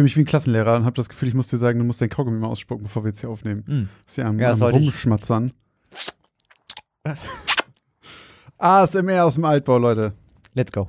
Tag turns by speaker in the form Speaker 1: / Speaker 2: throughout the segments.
Speaker 1: fühle mich wie ein Klassenlehrer und habe das Gefühl, ich muss dir sagen, du musst dein Kaugummi mal ausspucken, bevor wir jetzt hier aufnehmen.
Speaker 2: Mm.
Speaker 1: Ist ja am,
Speaker 2: Ja,
Speaker 1: am. Rumschmatzern. ASMR aus dem Altbau, Leute.
Speaker 2: Let's go.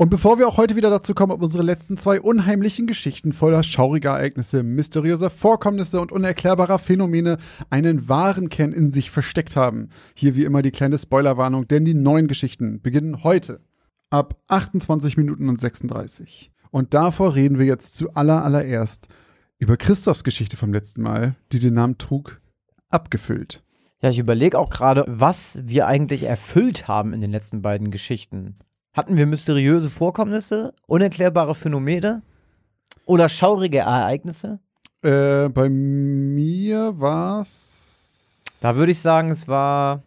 Speaker 1: Und bevor wir auch heute wieder dazu kommen, ob unsere letzten zwei unheimlichen Geschichten voller schauriger Ereignisse, mysteriöser Vorkommnisse und unerklärbarer Phänomene einen wahren Kern in sich versteckt haben, hier wie immer die kleine Spoilerwarnung, denn die neuen Geschichten beginnen heute ab 28 Minuten und 36. Und davor reden wir jetzt zu aller über Christophs Geschichte vom letzten Mal, die den Namen trug, abgefüllt.
Speaker 2: Ja, ich überlege auch gerade, was wir eigentlich erfüllt haben in den letzten beiden Geschichten. Hatten wir mysteriöse Vorkommnisse, unerklärbare Phänomene oder schaurige Ereignisse?
Speaker 1: Äh, bei mir war's.
Speaker 2: Da würde ich sagen, es war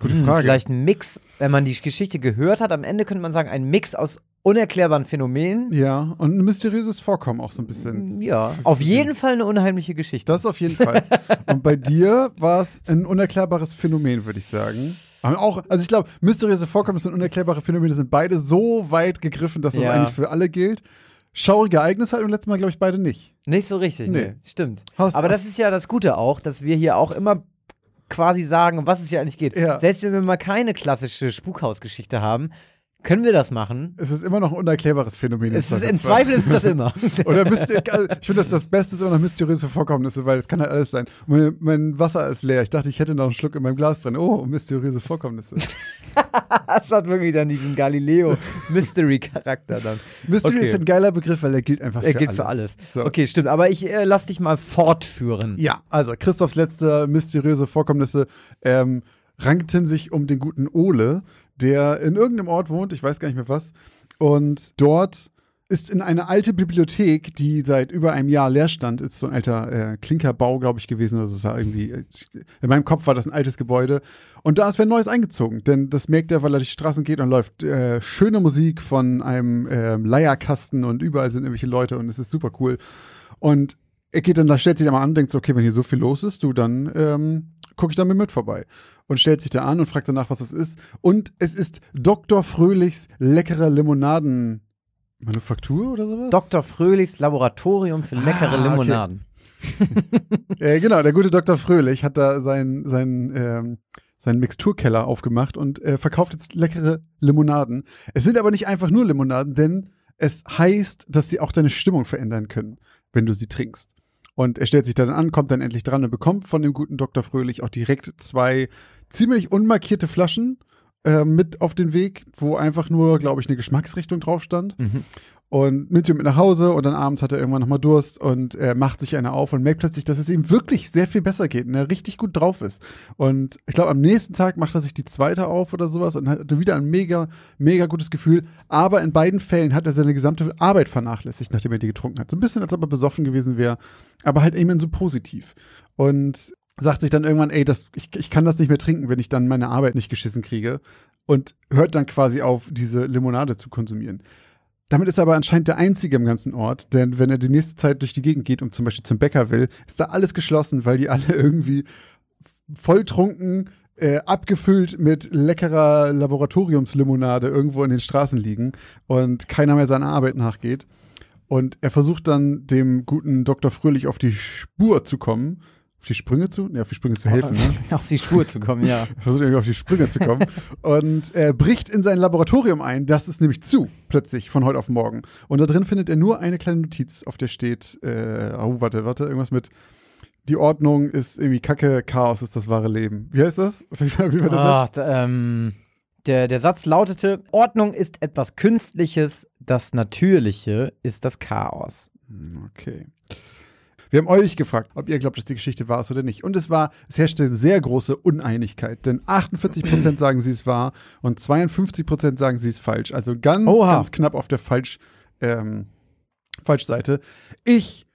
Speaker 1: Gute
Speaker 2: hm,
Speaker 1: Frage.
Speaker 2: vielleicht ein Mix, wenn man die Geschichte gehört hat. Am Ende könnte man sagen, ein Mix aus unerklärbaren Phänomenen.
Speaker 1: Ja, und ein mysteriöses Vorkommen auch so ein bisschen.
Speaker 2: Ja, auf jeden Fall eine unheimliche Geschichte.
Speaker 1: Das auf jeden Fall. und bei dir war es ein unerklärbares Phänomen, würde ich sagen. Auch, also ich glaube, mysteriöse Vorkommnisse und unerklärbare Phänomene sind beide so weit gegriffen, dass das
Speaker 2: Ja.
Speaker 1: eigentlich für alle gilt. Schaurige Ereignisse hatten wir letztes Mal, glaube ich, beide nicht.
Speaker 2: Nicht so richtig,
Speaker 1: Nee.
Speaker 2: nee. Stimmt.
Speaker 1: Hast-
Speaker 2: Aber das
Speaker 1: hast-
Speaker 2: ist ja das Gute auch, dass wir hier auch immer quasi sagen, um was es hier eigentlich geht.
Speaker 1: Ja.
Speaker 2: Selbst wenn wir mal keine klassische Spukhausgeschichte haben, können wir das machen.
Speaker 1: Es ist immer noch ein unerklärbares Phänomen.
Speaker 2: Es ist, im. Zweifel ist es das immer.
Speaker 1: Oder myster also ich finde, das das Beste ist immer noch mysteriöse Vorkommnisse, weil es kann halt alles sein. Mein, mein Wasser ist leer. Ich dachte, ich hätte noch einen Schluck in meinem Glas drin. Oh, mysteriöse Vorkommnisse.
Speaker 2: das hat wirklich dann diesen Galileo-Mystery-Charakter dann.
Speaker 1: Mystery
Speaker 2: Okay.
Speaker 1: ist ein geiler Begriff, weil er gilt einfach
Speaker 2: Er
Speaker 1: für
Speaker 2: gilt
Speaker 1: alles.
Speaker 2: für alles.
Speaker 1: So.
Speaker 2: Okay, stimmt. Aber ich äh, lass dich mal fortführen.
Speaker 1: Ja, also Christophs letzte mysteriöse Vorkommnisse ähm, rankten sich um den guten Ole, der in irgendeinem Ort wohnt, ich weiß gar nicht mehr was, und dort ist in eine alte Bibliothek, die seit über einem Jahr leer stand, ist so ein alter äh, Klinkerbau, glaube ich, gewesen. Also es war irgendwie, äh, in meinem Kopf war das ein altes Gebäude. Und da ist wer Neues eingezogen, denn das merkt er, weil er durch die Straßen geht und läuft äh, schöne Musik von einem ähm, Leierkasten und überall sind irgendwelche Leute und es ist super cool. Und er geht dann, da stellt sich da mal an und denkt so, okay, wenn hier so viel los ist, du, dann ähm, gucke ich da mit vorbei. Und stellt sich da an und fragt danach, was das ist. Und es ist Dr. Fröhlichs leckere Limonaden-Manufaktur oder sowas?
Speaker 2: Dr. Fröhlichs Laboratorium für leckere
Speaker 1: Ah, okay.
Speaker 2: Limonaden.
Speaker 1: Äh, genau, der gute Dr. Fröhlich hat da seinen sein, ähm, seinen Mixturkeller aufgemacht und äh, verkauft jetzt leckere Limonaden. Es sind aber nicht einfach nur Limonaden, denn es heißt, dass sie auch deine Stimmung verändern können, wenn du sie trinkst. Und er stellt sich dann an, kommt dann endlich dran und bekommt von dem guten Dr. Fröhlich auch direkt zwei ziemlich unmarkierte Flaschen äh, mit auf den Weg, wo einfach nur, glaube ich, eine Geschmacksrichtung drauf stand
Speaker 2: Mhm.
Speaker 1: und nimmt ihn mit nach Hause und dann abends hat er irgendwann nochmal Durst und er macht sich eine auf und merkt plötzlich, dass es ihm wirklich sehr viel besser geht und er richtig gut drauf ist. Und ich glaube, am nächsten Tag macht er sich die zweite auf oder sowas und hat wieder ein mega, mega gutes Gefühl. Aber in beiden Fällen hat er seine gesamte Arbeit vernachlässigt, nachdem er die getrunken hat. So ein bisschen, als ob er besoffen gewesen wäre, aber halt eben so positiv. Und sagt sich dann irgendwann, ey, das, ich, ich kann das nicht mehr trinken, wenn ich dann meine Arbeit nicht geschissen kriege. Und hört dann quasi auf, diese Limonade zu konsumieren. Damit ist er aber anscheinend der Einzige im ganzen Ort, denn wenn er die nächste Zeit durch die Gegend geht und zum Beispiel zum Bäcker will, ist da alles geschlossen, weil die alle irgendwie volltrunken, äh, abgefüllt mit leckerer Laboratoriumslimonade irgendwo in den Straßen liegen und keiner mehr seiner Arbeit nachgeht. Und er versucht dann dem guten Dr. Fröhlich auf die Spur zu kommen. Auf die Sprünge zu? Ne, auf die Sprünge zu helfen, ne?
Speaker 2: Auf die Spur zu kommen, ja.
Speaker 1: Er versucht irgendwie auf die Sprünge zu kommen und er bricht in sein Laboratorium ein. Das ist nämlich zu, plötzlich, von heute auf morgen. Und da drin findet er nur eine kleine Notiz, auf der steht, äh, oh, warte, warte, irgendwas mit, die Ordnung ist irgendwie Kacke, Chaos ist das wahre Leben. Wie heißt das? Wie, war der
Speaker 2: Ah,
Speaker 1: Satz?
Speaker 2: ähm, der, der Satz lautete: Ordnung ist etwas Künstliches, das Natürliche ist das Chaos.
Speaker 1: Okay. Wir haben euch gefragt, ob ihr glaubt, dass die Geschichte wahr ist oder nicht. Und es war, es herrschte eine sehr große Uneinigkeit, denn 48% sagen, sie ist wahr und 52% sagen, sie ist falsch. Also ganz,
Speaker 2: Oha.
Speaker 1: ganz knapp auf der Falsch, ähm, Falschseite. Ich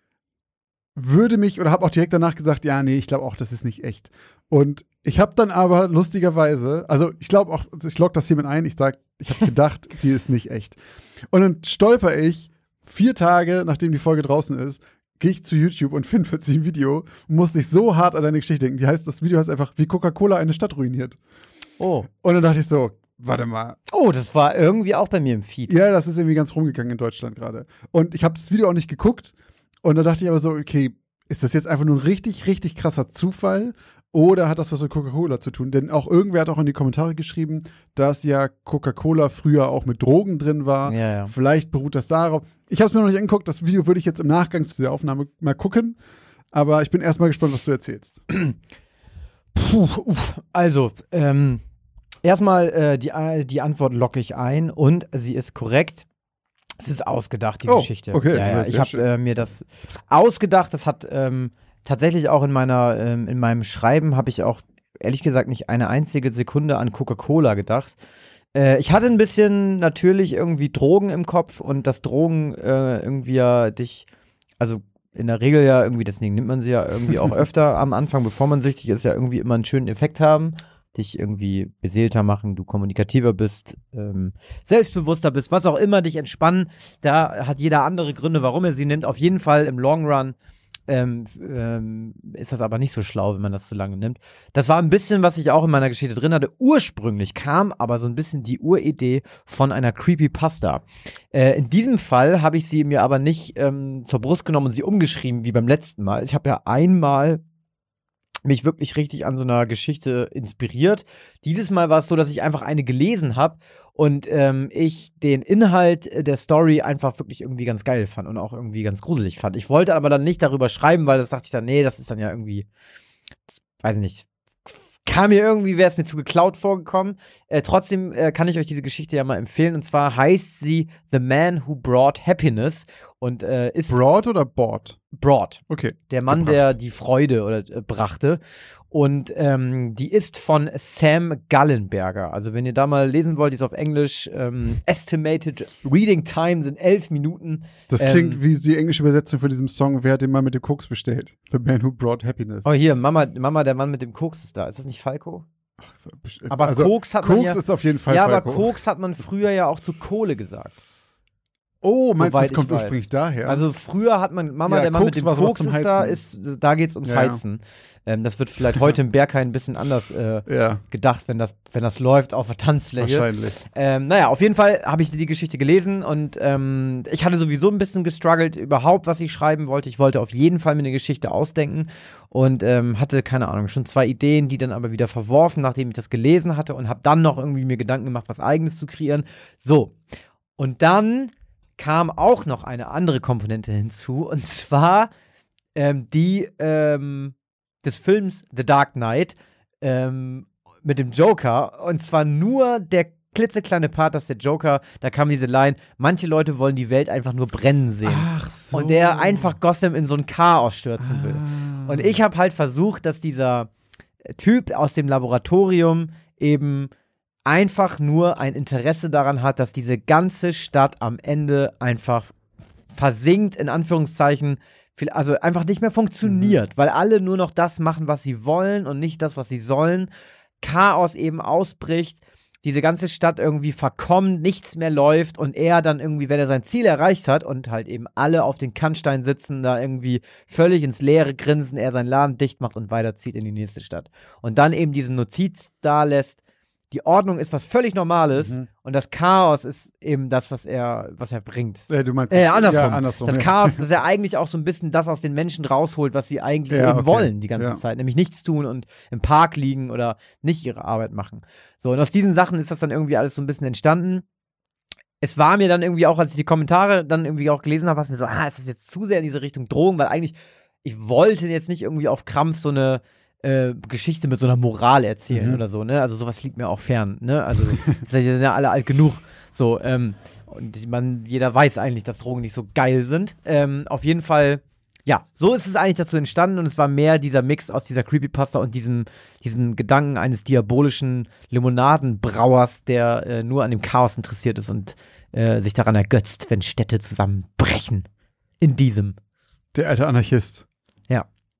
Speaker 1: würde mich oder habe auch direkt danach gesagt, ja, nee, ich glaube auch, das ist nicht echt. Und ich habe dann aber lustigerweise, also ich glaube auch, ich log das hiermit ein, ich sage, ich habe gedacht, die ist nicht echt. Und dann stolper ich vier Tage, nachdem die Folge draußen ist, gehe ich zu YouTube und finde plötzlich ein Video und muss nicht so hart an deine Geschichte denken. Die heißt, das Video heißt einfach, wie Coca-Cola eine Stadt ruiniert.
Speaker 2: Oh.
Speaker 1: Und dann dachte ich so, warte mal,
Speaker 2: Oh, das war irgendwie auch bei mir im Feed.
Speaker 1: ja, das ist irgendwie ganz rumgegangen in Deutschland gerade. Und ich habe das Video auch nicht geguckt. Und da dachte ich aber so, okay, ist das jetzt einfach nur ein richtig, richtig krasser Zufall? Oder hat das was mit Coca-Cola zu tun? Denn auch irgendwer hat auch in die Kommentare geschrieben, dass ja Coca-Cola früher auch mit Drogen drin war.
Speaker 2: Ja, ja.
Speaker 1: Vielleicht beruht das darauf. Ich habe es mir noch nicht angeguckt. Das Video würde ich jetzt im Nachgang zu der Aufnahme mal gucken. Aber ich bin erstmal gespannt, was du erzählst.
Speaker 2: Puh, uff. Also, ähm, erstmal äh, die, äh, die Antwort locke ich ein und sie ist korrekt. Es ist ausgedacht, die
Speaker 1: Oh,
Speaker 2: Geschichte.
Speaker 1: okay,
Speaker 2: Ja,
Speaker 1: ja,
Speaker 2: Ich habe äh, mir das ausgedacht. Das hat ähm, tatsächlich auch in meiner, ähm, in meinem Schreiben habe ich auch ehrlich gesagt nicht eine einzige Sekunde an Coca-Cola gedacht. Äh, ich hatte ein bisschen natürlich irgendwie Drogen im Kopf und dass Drogen äh, irgendwie ja dich, also in der Regel ja irgendwie, deswegen nimmt man sie ja irgendwie auch öfter am Anfang, bevor man süchtig ist, ja irgendwie immer einen schönen Effekt haben, dich irgendwie beseelter machen, du kommunikativer bist, ähm, selbstbewusster bist, was auch immer, dich entspannen. Da hat jeder andere Gründe, warum er sie nimmt. Auf jeden Fall im Long Run ähm, ähm, ist das aber nicht so schlau, wenn man das zu lange nimmt. Das war ein bisschen, was ich auch in meiner Geschichte drin hatte. Ursprünglich kam aber so ein bisschen die Uridee von einer Creepypasta. Äh, in diesem Fall habe ich sie mir aber nicht ähm, zur Brust genommen und sie umgeschrieben wie beim letzten Mal. Ich habe ja einmal mich wirklich richtig an so einer Geschichte inspiriert. Dieses Mal war es so, dass ich einfach eine gelesen habe und ähm, ich den Inhalt äh, der Story einfach wirklich irgendwie ganz geil fand und auch irgendwie ganz gruselig fand. Ich wollte aber dann nicht darüber schreiben, weil das dachte ich dann, nee, das ist dann ja irgendwie, das, weiß nicht, kam mir irgendwie, wäre es mir zu geklaut vorgekommen. Äh, trotzdem äh, kann ich euch diese Geschichte ja mal empfehlen. Und zwar heißt sie The Man Who Brought Happiness und äh, ist
Speaker 1: Broad oder Board?
Speaker 2: brought.
Speaker 1: Okay.
Speaker 2: Der Mann,
Speaker 1: Gebracht.
Speaker 2: der die Freude oder äh, brachte. Und ähm, die ist von Sam Gallenberger. Also wenn ihr da mal lesen wollt, die ist auf Englisch. Ähm, Estimated Reading Time sind elf Minuten.
Speaker 1: Das
Speaker 2: Ähm,
Speaker 1: klingt wie die englische Übersetzung von diesem Song, wer hat den Mann mit dem Koks bestellt? The Man Who Brought Happiness.
Speaker 2: Oh hier, Mama, Mama, der Mann mit dem Koks ist da. Ist das nicht Falco? Aber
Speaker 1: also,
Speaker 2: Koks hat man
Speaker 1: Koks
Speaker 2: ja.
Speaker 1: ist auf jeden Fall
Speaker 2: ja, aber
Speaker 1: Falco.
Speaker 2: Koks hat man früher ja auch zu Kohle gesagt.
Speaker 1: Oh, meinst du, das kommt ursprünglich daher?
Speaker 2: Also früher hat man, Mama,
Speaker 1: Ja,
Speaker 2: der Mann
Speaker 1: Koks
Speaker 2: mit dem Koks ist da,
Speaker 1: Heizen.
Speaker 2: ist, da geht's ums
Speaker 1: Ja, ja.
Speaker 2: Heizen. Ähm, das wird vielleicht heute im Berghain ein bisschen anders äh, gedacht, wenn das, wenn das läuft auf der Tanzfläche.
Speaker 1: wahrscheinlich.
Speaker 2: Ähm, naja, auf jeden Fall habe ich die Geschichte gelesen und ähm, ich hatte sowieso ein bisschen gestruggelt, überhaupt, was ich schreiben wollte. Ich wollte auf jeden Fall mir eine Geschichte ausdenken und ähm, hatte, keine Ahnung, schon zwei Ideen, die dann aber wieder verworfen, nachdem ich das gelesen hatte und habe dann noch irgendwie mir Gedanken gemacht, was eigenes zu kreieren. So. Und dann kam auch noch eine andere Komponente hinzu und zwar ähm, die ähm, des Films The Dark Knight ähm, mit dem Joker. Und zwar nur der klitzekleine Part, dass der Joker, da kam diese Line, manche Leute wollen die Welt einfach nur brennen sehen.
Speaker 1: Ach so.
Speaker 2: Und der einfach Gotham in so ein Chaos stürzen will.
Speaker 1: Ah.
Speaker 2: Und ich habe halt versucht, dass dieser Typ aus dem Laboratorium eben einfach nur ein Interesse daran hat, dass diese ganze Stadt am Ende einfach versinkt, in Anführungszeichen, also einfach nicht mehr funktioniert, weil alle nur noch das machen, was sie wollen und nicht das, was sie sollen. Chaos eben ausbricht, diese ganze Stadt irgendwie verkommt, nichts mehr läuft und er dann irgendwie, wenn er sein Ziel erreicht hat und halt eben alle auf den Kannstein sitzen, da irgendwie völlig ins Leere grinsen, er seinen Laden dicht macht und weiterzieht in die nächste Stadt. Und dann eben diesen Notiz da lässt, die Ordnung ist was völlig Normales
Speaker 1: Mhm.
Speaker 2: und das Chaos ist eben das, was er, was er bringt.
Speaker 1: Äh, du meinst
Speaker 2: Äh, andersrum.
Speaker 1: Ja, andersrum
Speaker 2: das
Speaker 1: ja.
Speaker 2: Chaos, dass er eigentlich auch so ein bisschen das aus den Menschen rausholt, was sie eigentlich
Speaker 1: Ja,
Speaker 2: eben
Speaker 1: okay.
Speaker 2: wollen die ganze. Zeit. Nämlich nichts tun und im Park liegen oder nicht ihre Arbeit machen. So, und aus diesen Sachen ist das dann irgendwie alles so ein bisschen entstanden. Es war mir dann irgendwie auch, als ich die Kommentare dann irgendwie auch gelesen habe, was mir so, ah, ist das jetzt zu sehr in diese Richtung Drogen, weil eigentlich, ich wollte jetzt nicht irgendwie auf Krampf so eine äh, Geschichte mit so einer Moral erzählen
Speaker 1: Mhm.
Speaker 2: oder so, ne? Also sowas liegt mir auch fern, ne? Also, sind ja alle alt genug. So, ähm, und man, jeder weiß eigentlich, dass Drogen nicht so geil sind. Ähm, auf jeden Fall ja, so ist es eigentlich dazu entstanden und es war mehr dieser Mix aus dieser Creepypasta und diesem, diesem Gedanken eines diabolischen Limonadenbrauers, der äh, nur an dem Chaos interessiert ist und äh, sich daran ergötzt, wenn Städte zusammenbrechen. In diesem.
Speaker 1: Der alte Anarchist.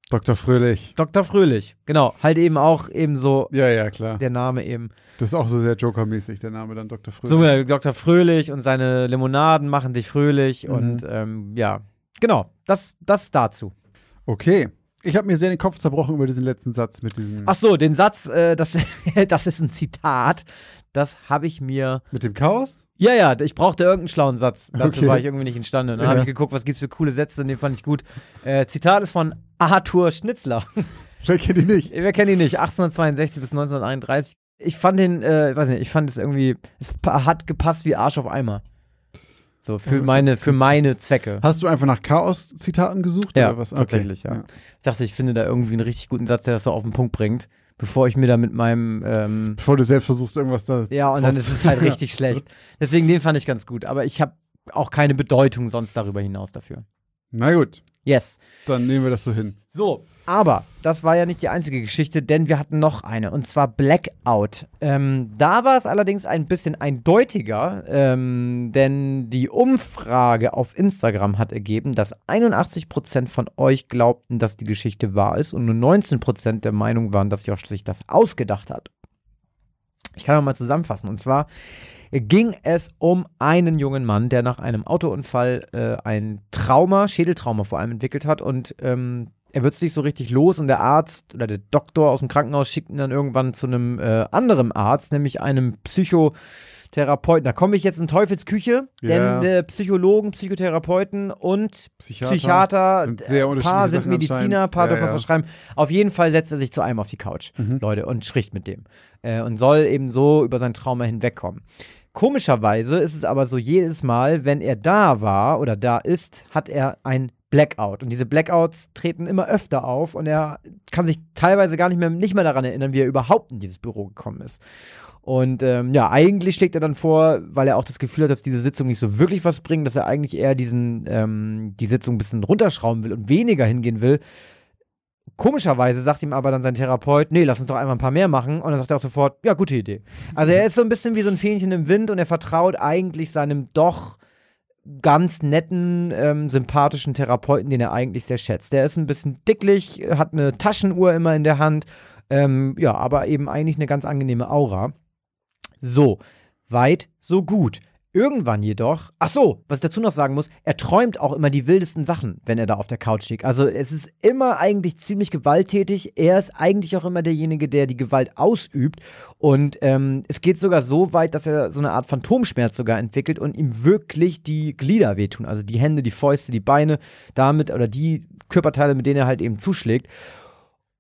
Speaker 1: Dr. Fröhlich.
Speaker 2: Dr. Fröhlich, genau. Halt eben auch eben so
Speaker 1: Ja, ja, klar.
Speaker 2: der Name eben.
Speaker 1: Das ist auch so sehr Joker-mäßig, der Name dann Dr. Fröhlich.
Speaker 2: So, Dr. Fröhlich und seine Limonaden machen dich fröhlich
Speaker 1: Mhm.
Speaker 2: und ähm, ja, genau. Das, das dazu.
Speaker 1: Okay. Ich habe mir sehr den Kopf zerbrochen über diesen letzten Satz mit diesem.
Speaker 2: Ach so, den Satz, äh, das, das ist ein Zitat. Das habe ich mir.
Speaker 1: Mit dem Chaos?
Speaker 2: Ja, ja, ich brauchte irgendeinen schlauen Satz. Dazu
Speaker 1: Okay.
Speaker 2: war ich irgendwie nicht imstande. Dann
Speaker 1: Ja.
Speaker 2: habe ich geguckt, was gibt's für coole Sätze, und den fand ich gut. Äh, Zitat ist von Arthur Schnitzler.
Speaker 1: Wer kennt ihn nicht?
Speaker 2: Wer kennt ihn nicht? 1862 bis 1931. Ich fand den, äh, weiß nicht, ich fand es irgendwie, es hat gepasst wie Arsch auf Eimer. So, für
Speaker 1: das
Speaker 2: meine, für meine Zwecke.
Speaker 1: Hast du einfach nach Chaos-Zitaten gesucht?
Speaker 2: Ja,
Speaker 1: oder was?
Speaker 2: tatsächlich, ja. Ich dachte, ich finde da irgendwie einen richtig guten Satz, der das so auf den Punkt bringt, bevor ich mir da mit meinem, ähm,
Speaker 1: Bevor du selbst versuchst, irgendwas da.
Speaker 2: ja, und dann ist es halt richtig schlecht. Deswegen, den fand ich ganz gut, aber ich habe auch keine Bedeutung sonst darüber hinaus dafür.
Speaker 1: Na gut,
Speaker 2: Yes.
Speaker 1: dann nehmen wir das so hin.
Speaker 2: So, aber das war ja nicht die einzige Geschichte, denn wir hatten noch eine, und zwar Blackout. Ähm, da war es allerdings ein bisschen eindeutiger, ähm, denn die Umfrage auf Instagram hat ergeben, dass 81% von euch glaubten, dass die Geschichte wahr ist und nur 19% der Meinung waren, dass Josh sich das ausgedacht hat. Ich kann noch mal zusammenfassen, und zwar ging es um einen jungen Mann, der nach einem Autounfall äh, ein Trauma, Schädeltrauma vor allem entwickelt hat und ähm, er wird nicht so richtig los und der Arzt oder der Doktor aus dem Krankenhaus schickt ihn dann irgendwann zu einem äh, anderen Arzt, nämlich einem Psychotherapeuten. Da komme ich jetzt in Teufelsküche,
Speaker 1: Ja.
Speaker 2: denn äh, Psychologen, Psychotherapeuten und
Speaker 1: Psychiater,
Speaker 2: Psychiater,
Speaker 1: sind sehr
Speaker 2: äh,
Speaker 1: unterschiedliche
Speaker 2: paar sind
Speaker 1: Sachen
Speaker 2: Mediziner,
Speaker 1: anscheinend.
Speaker 2: paar
Speaker 1: Ja,
Speaker 2: dürfen was
Speaker 1: ja.
Speaker 2: verschreiben. Auf jeden Fall setzt er sich zu einem auf die Couch,
Speaker 1: Mhm.
Speaker 2: Leute, und spricht mit dem. Äh, und soll eben so über sein Trauma hinwegkommen. Komischerweise ist es aber so, jedes Mal, wenn er da war oder da ist, hat er ein Blackout. Und diese Blackouts treten immer öfter auf und er kann sich teilweise gar nicht mehr, nicht mehr daran erinnern, wie er überhaupt in dieses Büro gekommen ist. Und ähm, ja, eigentlich schlägt er dann vor, weil er auch das Gefühl hat, dass diese Sitzung nicht so wirklich was bringt, dass er eigentlich eher diesen, ähm, die Sitzung ein bisschen runterschrauben will und weniger hingehen will. Komischerweise sagt ihm aber dann sein Therapeut, nee, lass uns doch einmal ein paar mehr machen. Und dann sagt er auch sofort, ja, gute Idee. Also er ist so ein bisschen wie so ein Fähnchen im Wind und er vertraut eigentlich seinem doch ganz netten, ähm, sympathischen Therapeuten, den er eigentlich sehr schätzt. Der ist ein bisschen dicklich, hat eine Taschenuhr immer in der Hand, ähm, ja, aber eben eigentlich eine ganz angenehme Aura. So, weit, so gut. Irgendwann jedoch, ach so, was ich dazu noch sagen muss, er träumt auch immer die wildesten Sachen, wenn er da auf der Couch liegt. Also es ist immer eigentlich ziemlich gewalttätig. Er ist eigentlich auch immer derjenige, der die Gewalt ausübt. Und ähm, es geht sogar so weit, dass er so eine Art Phantomschmerz sogar entwickelt und ihm wirklich die Glieder wehtun. Also die Hände, die Fäuste, die Beine, damit oder die Körperteile, mit denen er halt eben zuschlägt.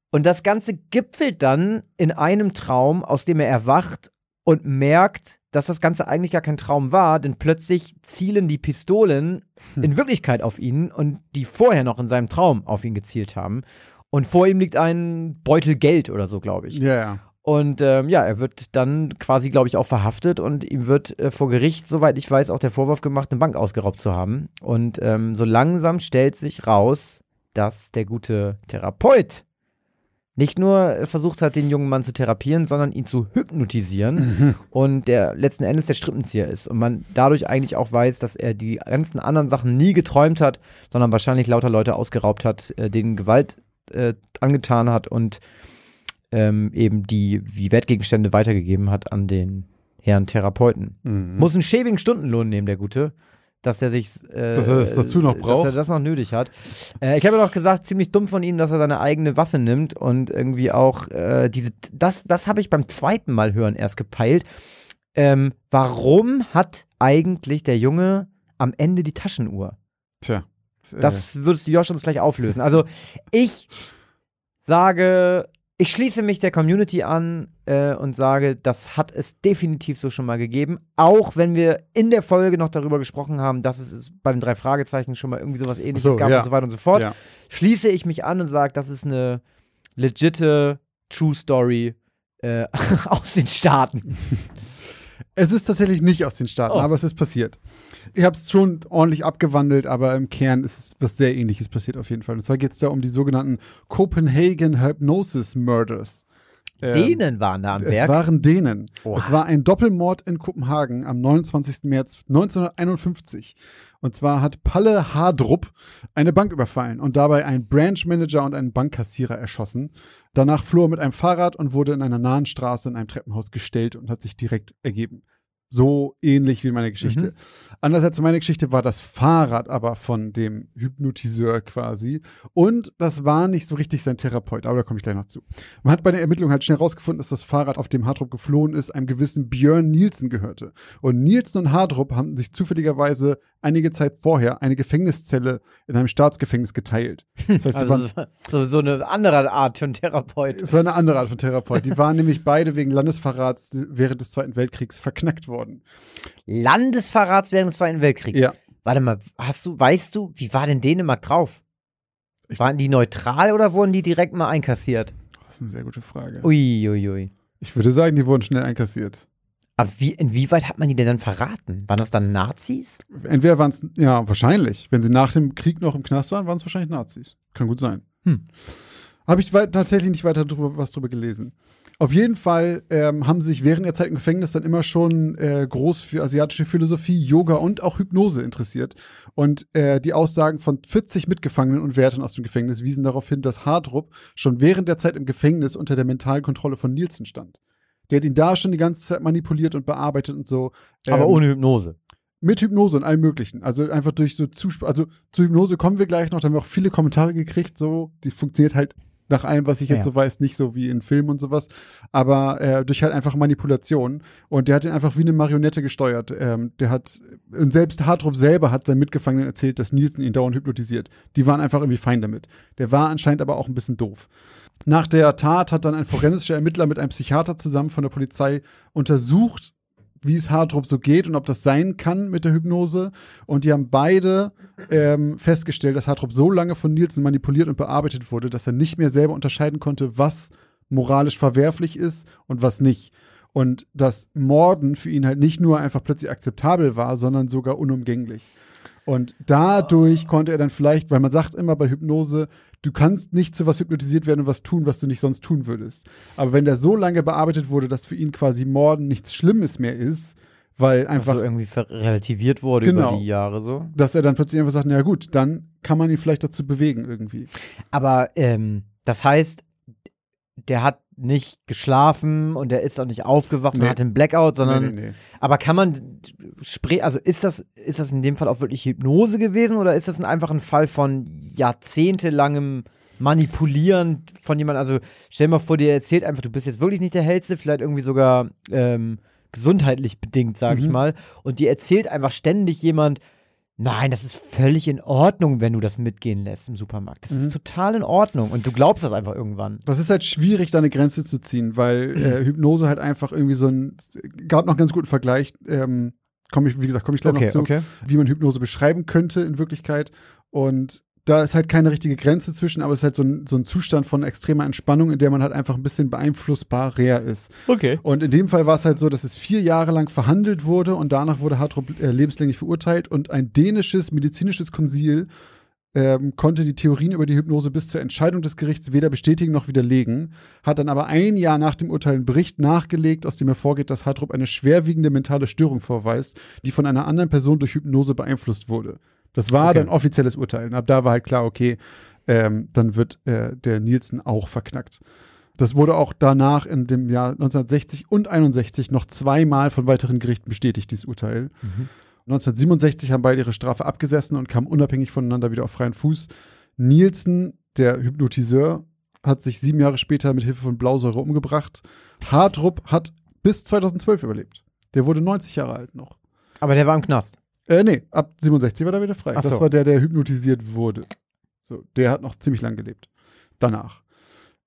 Speaker 2: Und das Ganze gipfelt dann in einem Traum, aus dem er erwacht und merkt, dass das Ganze eigentlich gar kein Traum war, denn plötzlich zielen die Pistolen in Wirklichkeit auf ihn und die vorher noch in seinem Traum auf ihn gezielt haben. Und vor ihm liegt ein Beutel Geld oder so, glaube ich.
Speaker 1: Ja, ja.
Speaker 2: Und ähm, ja, er wird dann quasi, glaube ich, auch verhaftet und ihm wird äh, vor Gericht, soweit ich weiß, auch der Vorwurf gemacht, eine Bank ausgeraubt zu haben. Und ähm, so langsam stellt sich raus, dass der gute Therapeut nicht nur äh, versucht hat, den jungen Mann zu therapieren, sondern ihn zu hypnotisieren und der letzten Endes der Strippenzieher ist. Und man dadurch eigentlich auch weiß, dass er die ganzen anderen Sachen nie geträumt hat, sondern wahrscheinlich lauter Leute ausgeraubt hat, äh, denen Gewalt äh, angetan hat und ähm, eben die wie Wertgegenstände weitergegeben hat an den Herrn Therapeuten.
Speaker 1: Mhm.
Speaker 2: Muss einen schäbigen Stundenlohn nehmen, der Gute. Dass er sich. Äh,
Speaker 1: Dass er das dazu noch
Speaker 2: Dass
Speaker 1: braucht.
Speaker 2: er das noch nötig hat. Äh, ich habe ja noch gesagt, ziemlich dumm von ihm, dass er seine eigene Waffe nimmt und irgendwie auch äh, diese. Das, das habe ich beim zweiten Mal hören erst gepeilt. Ähm, warum hat eigentlich der Junge am Ende die Taschenuhr?
Speaker 1: Tja. Äh,
Speaker 2: Das würdest du Josh uns gleich auflösen. Also ich sage, ich schließe mich der Community an äh, und sage, das hat es definitiv so schon mal gegeben. Auch wenn wir in der Folge noch darüber gesprochen haben, dass es bei den drei Fragezeichen schon mal irgendwie sowas ähnliches
Speaker 1: so,
Speaker 2: gab
Speaker 1: ja.
Speaker 2: und so weiter und so fort.
Speaker 1: Ja.
Speaker 2: Schließe ich mich an und sage, das ist eine legitte True Story äh, aus den Staaten.
Speaker 1: Es ist tatsächlich nicht aus den Staaten,
Speaker 2: Oh.
Speaker 1: aber es ist passiert. Ich habe es schon ordentlich abgewandelt, aber im Kern ist es was sehr ähnliches passiert auf jeden Fall. Und zwar geht es da um die sogenannten Copenhagen Hypnosis Murders.
Speaker 2: Ähm, Dänen waren da am Werk.
Speaker 1: Es waren Dänen. Oh. Es war ein Doppelmord in Kopenhagen am 29. März 1951. Und zwar hat Palle Hardrup eine Bank überfallen und dabei einen Branchmanager und einen Bankkassierer erschossen. Danach floh er mit einem Fahrrad und wurde in einer nahen Straße in einem Treppenhaus gestellt und hat sich direkt ergeben so ähnlich wie meine Geschichte. Mhm. Anders als meine Geschichte war das Fahrrad aber von dem Hypnotiseur quasi. Und das war nicht so richtig sein Therapeut, aber da komme ich gleich noch zu. Man hat bei der Ermittlung halt schnell herausgefunden, dass das Fahrrad, auf dem Hardrup geflohen ist, einem gewissen Björn Nielsen gehörte. Und Nielsen und Hardrup haben sich zufälligerweise einige Zeit vorher eine Gefängniszelle in einem Staatsgefängnis geteilt.
Speaker 2: Das heißt, also so, so eine andere Art von Therapeut.
Speaker 1: War eine andere Art von Therapeut. Die waren nämlich beide wegen Landesverrats während des Zweiten Weltkriegs verknackt worden.
Speaker 2: Landesverrats während des Zweiten Weltkriegs?
Speaker 1: Ja.
Speaker 2: Warte mal, hast du, weißt du, wie war denn Dänemark drauf? Waren die neutral oder wurden die direkt mal einkassiert?
Speaker 1: Das ist eine sehr gute Frage.
Speaker 2: Uiuiui. Ui, ui.
Speaker 1: Ich würde sagen, die wurden schnell einkassiert.
Speaker 2: Aber wie, inwieweit hat man die denn dann verraten? Waren das dann Nazis?
Speaker 1: Entweder waren es, ja, wahrscheinlich. Wenn sie nach dem Krieg noch im Knast waren, waren es wahrscheinlich Nazis. Kann gut sein. Hm. Habe ich tatsächlich nicht weiter drüber, was drüber gelesen. Auf jeden Fall ähm, haben sie sich während der Zeit im Gefängnis dann immer schon äh, groß für asiatische Philosophie, Yoga und auch Hypnose interessiert. Und äh, die Aussagen von 40 Mitgefangenen und Wärtern aus dem Gefängnis wiesen darauf hin, dass Hardrup schon während der Zeit im Gefängnis unter der mentalen Kontrolle von Nielsen stand. Der hat ihn da schon die ganze Zeit manipuliert und bearbeitet und so.
Speaker 2: Ähm, Aber ohne Hypnose.
Speaker 1: Mit Hypnose und allem Möglichen. Also einfach durch so Zuspruch. Also zu Hypnose kommen wir gleich noch. Da haben wir auch viele Kommentare gekriegt. So, die funktioniert halt nach allem, was ich jetzt ja. so weiß, nicht so wie in Filmen und sowas. Aber äh, durch halt einfach Manipulation. Und der hat ihn einfach wie eine Marionette gesteuert. Ähm, der hat, und selbst Hartrup selber hat seinen Mitgefangenen erzählt, dass Nielsen ihn dauernd hypnotisiert. Die waren einfach irgendwie fein damit. Der war anscheinend aber auch ein bisschen doof. Nach der Tat hat dann ein forensischer Ermittler mit einem Psychiater zusammen von der Polizei untersucht, wie es Hartrup so geht und ob das sein kann mit der Hypnose. Und die haben beide ähm, festgestellt, dass Hartrup so lange von Nielsen manipuliert und bearbeitet wurde, dass er nicht mehr selber unterscheiden konnte, was moralisch verwerflich ist und was nicht. Und dass Morden für ihn halt nicht nur einfach plötzlich akzeptabel war, sondern sogar unumgänglich. Und dadurch konnte er dann vielleicht, weil man sagt immer bei Hypnose, du kannst nicht zu was hypnotisiert werden und was tun, was du nicht sonst tun würdest. Aber wenn der so lange bearbeitet wurde, dass für ihn quasi Morden nichts Schlimmes mehr ist, weil einfach.
Speaker 2: Also irgendwie relativiert wurde genau, über die Jahre so.
Speaker 1: Dass er dann plötzlich einfach sagt, na gut, dann kann man ihn vielleicht dazu bewegen irgendwie.
Speaker 2: Aber ähm, das heißt, der hat nicht geschlafen und der ist auch nicht aufgewacht nee. und hat einen Blackout, sondern. Nee, nee, aber kann man also ist das, ist das in dem Fall auch wirklich Hypnose gewesen oder ist das einfach ein Fall von jahrzehntelangem Manipulieren von jemandem? Also stell dir mal vor, dir erzählt einfach, du bist jetzt wirklich nicht der Hellste, vielleicht irgendwie sogar ähm, gesundheitlich bedingt, sag mhm. ich mal. Und dir erzählt einfach ständig jemand, Nein, das ist völlig in Ordnung, wenn du das mitgehen lässt im Supermarkt. Das mhm. ist total in Ordnung und du glaubst das einfach irgendwann.
Speaker 1: Das ist halt schwierig, da eine Grenze zu ziehen, weil äh, Hypnose halt einfach irgendwie so ein, gab noch einen ganz guten Vergleich, ähm, komme ich, wie gesagt, komme ich gleich
Speaker 2: okay,
Speaker 1: noch zu,
Speaker 2: okay.
Speaker 1: wie man Hypnose beschreiben könnte in Wirklichkeit. Und da ist halt keine richtige Grenze zwischen, aber es ist halt so ein, so ein Zustand von extremer Entspannung, in der man halt einfach ein bisschen beeinflussbar beeinflussbarer ist.
Speaker 2: Okay.
Speaker 1: Und in dem Fall war es halt so, dass es vier Jahre lang verhandelt wurde und danach wurde Hartrup äh, lebenslänglich verurteilt und ein dänisches medizinisches Konsil ähm, konnte die Theorien über die Hypnose bis zur Entscheidung des Gerichts weder bestätigen noch widerlegen, hat dann aber ein Jahr nach dem Urteil einen Bericht nachgelegt, aus dem hervorgeht, dass Hartrup eine schwerwiegende mentale Störung vorweist, die von einer anderen Person durch Hypnose beeinflusst wurde. Das war okay. dann offizielles Urteil. Und ab da war halt klar, okay, ähm, dann wird äh, der Nielsen auch verknackt. Das wurde auch danach in dem Jahr 1960 und 61 noch zweimal von weiteren Gerichten bestätigt, dieses Urteil. Mhm. 1967 haben beide ihre Strafe abgesessen und kamen unabhängig voneinander wieder auf freien Fuß. Nielsen, der Hypnotiseur, hat sich sieben Jahre später mit Hilfe von Blausäure umgebracht. Hartrup hat bis 2012 überlebt. Der wurde 90 Jahre alt noch.
Speaker 2: Aber der war im Knast.
Speaker 1: Äh, nee, ab 67 war er wieder frei.
Speaker 2: Ach
Speaker 1: das
Speaker 2: so.
Speaker 1: war der, der hypnotisiert wurde. So, der hat noch ziemlich lang gelebt. Danach.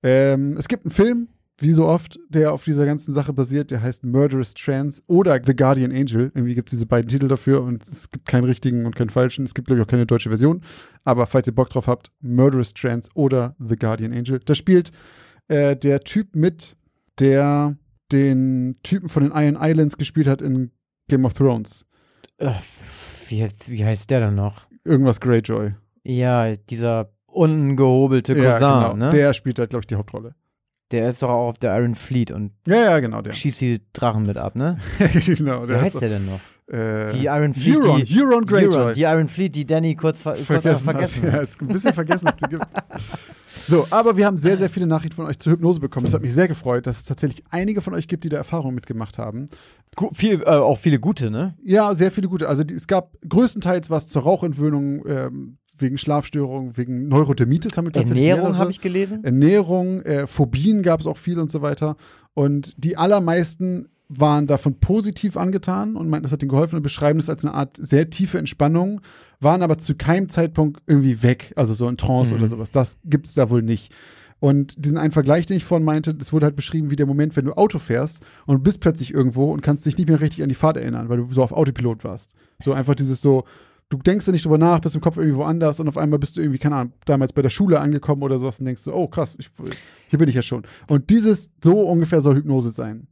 Speaker 1: Ähm, es gibt einen Film, wie so oft, der auf dieser ganzen Sache basiert, der heißt Murderous Trans oder The Guardian Angel. Irgendwie gibt es diese beiden Titel dafür und es gibt keinen richtigen und keinen falschen. Es gibt, glaube ich, auch keine deutsche Version. Aber falls ihr Bock drauf habt, Murderous Trans oder The Guardian Angel. Da spielt äh, der Typ mit, der den Typen von den Iron Islands gespielt hat in Game of Thrones.
Speaker 2: Wie, wie heißt der denn noch?
Speaker 1: Irgendwas Greyjoy.
Speaker 2: Ja, dieser ungehobelte Cousin,
Speaker 1: ja, genau.
Speaker 2: ne? Der,
Speaker 1: Der spielt da, glaube ich, die Hauptrolle.
Speaker 2: ist doch auch auf der Iron Fleet und
Speaker 1: Ja, ja, genau, der.
Speaker 2: schießt die Drachen mit ab, ne?
Speaker 1: genau,
Speaker 2: Wie
Speaker 1: der
Speaker 2: heißt
Speaker 1: ist
Speaker 2: der denn noch?
Speaker 1: Äh,
Speaker 2: Die Iron Fleet,
Speaker 1: Euron,
Speaker 2: die,
Speaker 1: Euron Greyjoy.
Speaker 2: Euron, die Iron Fleet, die Danny kurz, ver kurz
Speaker 1: vergessen,
Speaker 2: vergessen
Speaker 1: hat.
Speaker 2: hat.
Speaker 1: Ja, jetzt ein bisschen vergessen, dass die gibt. So, aber wir haben sehr, sehr viele Nachrichten von euch zur Hypnose bekommen. Das hat mich sehr gefreut, dass es tatsächlich einige von euch gibt, die da Erfahrungen mitgemacht haben.
Speaker 2: Gu viel, äh, auch viele gute, ne?
Speaker 1: Ja, sehr viele gute. Also die, es gab größtenteils was zur Rauchentwöhnung, ähm, wegen Schlafstörungen, wegen Neurodermitis haben wir tatsächlich
Speaker 2: Ernährung habe ich gelesen.
Speaker 1: Ernährung, äh, Phobien gab es auch viel und so weiter. Und die allermeisten waren davon positiv angetan und meinten, das hat ihnen geholfen und beschreiben das als eine Art sehr tiefe Entspannung, waren aber zu keinem Zeitpunkt irgendwie weg, also so in Trance
Speaker 2: Mhm.
Speaker 1: oder sowas. Das gibt es da wohl nicht. Und diesen einen Vergleich, den ich vorhin meinte, das wurde halt beschrieben wie der Moment, wenn du Auto fährst und bist plötzlich irgendwo und kannst dich nicht mehr richtig an die Fahrt erinnern, weil du so auf Autopilot warst. So einfach dieses so, du denkst da nicht drüber nach, bist im Kopf irgendwie woanders und auf einmal bist du irgendwie, keine Ahnung, damals bei der Schule angekommen oder sowas und denkst so, oh krass, ich, hier bin ich ja schon. Und dieses, so ungefähr soll Hypnose sein.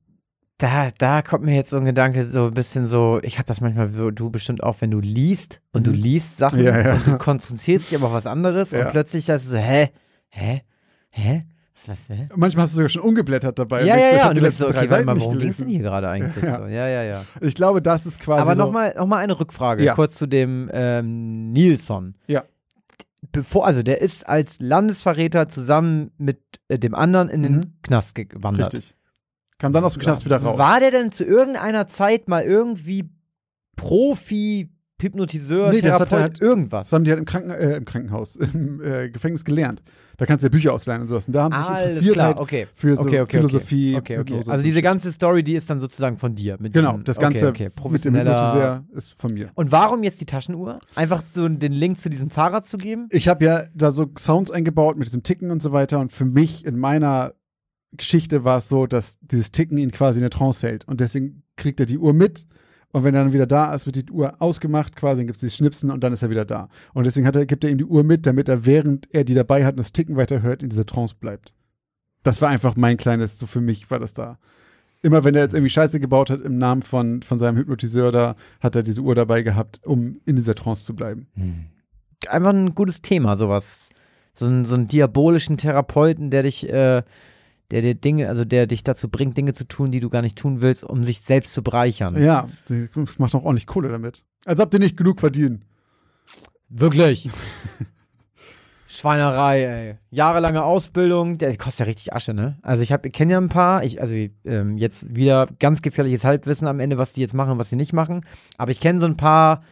Speaker 2: Da, da kommt mir jetzt so ein Gedanke, so ein bisschen so, ich habe das manchmal, du bestimmt auch, wenn du liest und du
Speaker 1: Mhm.
Speaker 2: liest Sachen
Speaker 1: Ja, ja.
Speaker 2: und du konzentrierst dich aber auf was anderes
Speaker 1: Ja.
Speaker 2: und plötzlich das ist so, hä? Hä? Hä? Was, was, hä?
Speaker 1: Manchmal hast du sogar schon umgeblättert dabei.
Speaker 2: Ja, ja, ja. Und du bist so, okay, warte mal, worum ging denn hier gerade eigentlich?
Speaker 1: Ja.
Speaker 2: So, ja, ja, ja.
Speaker 1: Ich glaube, das ist quasi
Speaker 2: Aber
Speaker 1: so,
Speaker 2: nochmal noch mal eine Rückfrage, kurz zu dem ähm, Nilsson.
Speaker 1: Ja.
Speaker 2: Bevor, also der ist als Landesverräter zusammen mit äh, dem anderen in den
Speaker 1: Mhm.
Speaker 2: Knast gewandert.
Speaker 1: richtig. Kam dann aus dem Knast wieder raus.
Speaker 2: War der denn zu irgendeiner Zeit mal irgendwie Profi, Hypnotiseur,
Speaker 1: Nee, das hat er
Speaker 2: Therapeut,
Speaker 1: halt-
Speaker 2: irgendwas?
Speaker 1: Das haben die halt im, Kranken, äh, im Krankenhaus, im äh, Gefängnis gelernt. Da kannst du ja Bücher ausleihen und sowas. Und da haben sie sich interessiert halt
Speaker 2: okay.
Speaker 1: für so
Speaker 2: okay, okay,
Speaker 1: Philosophie.
Speaker 2: Also diese ganze Story, die ist dann sozusagen von dir. Mit
Speaker 1: Genau,
Speaker 2: diesem-
Speaker 1: das Ganze mit dem. Hypnotiseur ist von mir.
Speaker 2: Und warum jetzt die Taschenuhr? Einfach so den Link zu diesem Fahrrad zu geben?
Speaker 1: Ich habe ja da so Sounds eingebaut mit diesem Ticken und so weiter. Und für mich in meiner Geschichte war es so, dass dieses Ticken ihn quasi in der Trance hält. Und deswegen kriegt er die Uhr mit. Und wenn er dann wieder da ist, wird die Uhr ausgemacht, quasi, dann gibt es die Schnipsen und dann ist er wieder da. Und deswegen er, gibt er ihm die Uhr mit, damit er, während er die dabei hat und das Ticken weiterhört, in dieser Trance bleibt. Das war einfach mein kleines, so für mich war das da. Immer wenn er jetzt irgendwie Scheiße gebaut hat im Namen von, von seinem Hypnotiseur da, hat er diese Uhr dabei gehabt, um in dieser Trance zu bleiben.
Speaker 2: Einfach ein gutes Thema, sowas. So, einen- so einen diabolischen Therapeuten, der dich, äh, der dir Dinge, also der dich dazu bringt, Dinge zu tun, die du gar nicht tun willst, um sich selbst zu bereichern.
Speaker 1: Ja, sie macht auch ordentlich Kohle damit. Als ob die nicht genug verdienen.
Speaker 2: Wirklich. Schweinerei, ey. Jahrelange Ausbildung, der kostet ja richtig Asche, ne? Also ich habe, ich kenne ja ein paar, ich, also ähm, jetzt wieder ganz gefährliches Halbwissen am Ende, was die jetzt machen und was sie nicht machen. Aber ich kenne so ein paar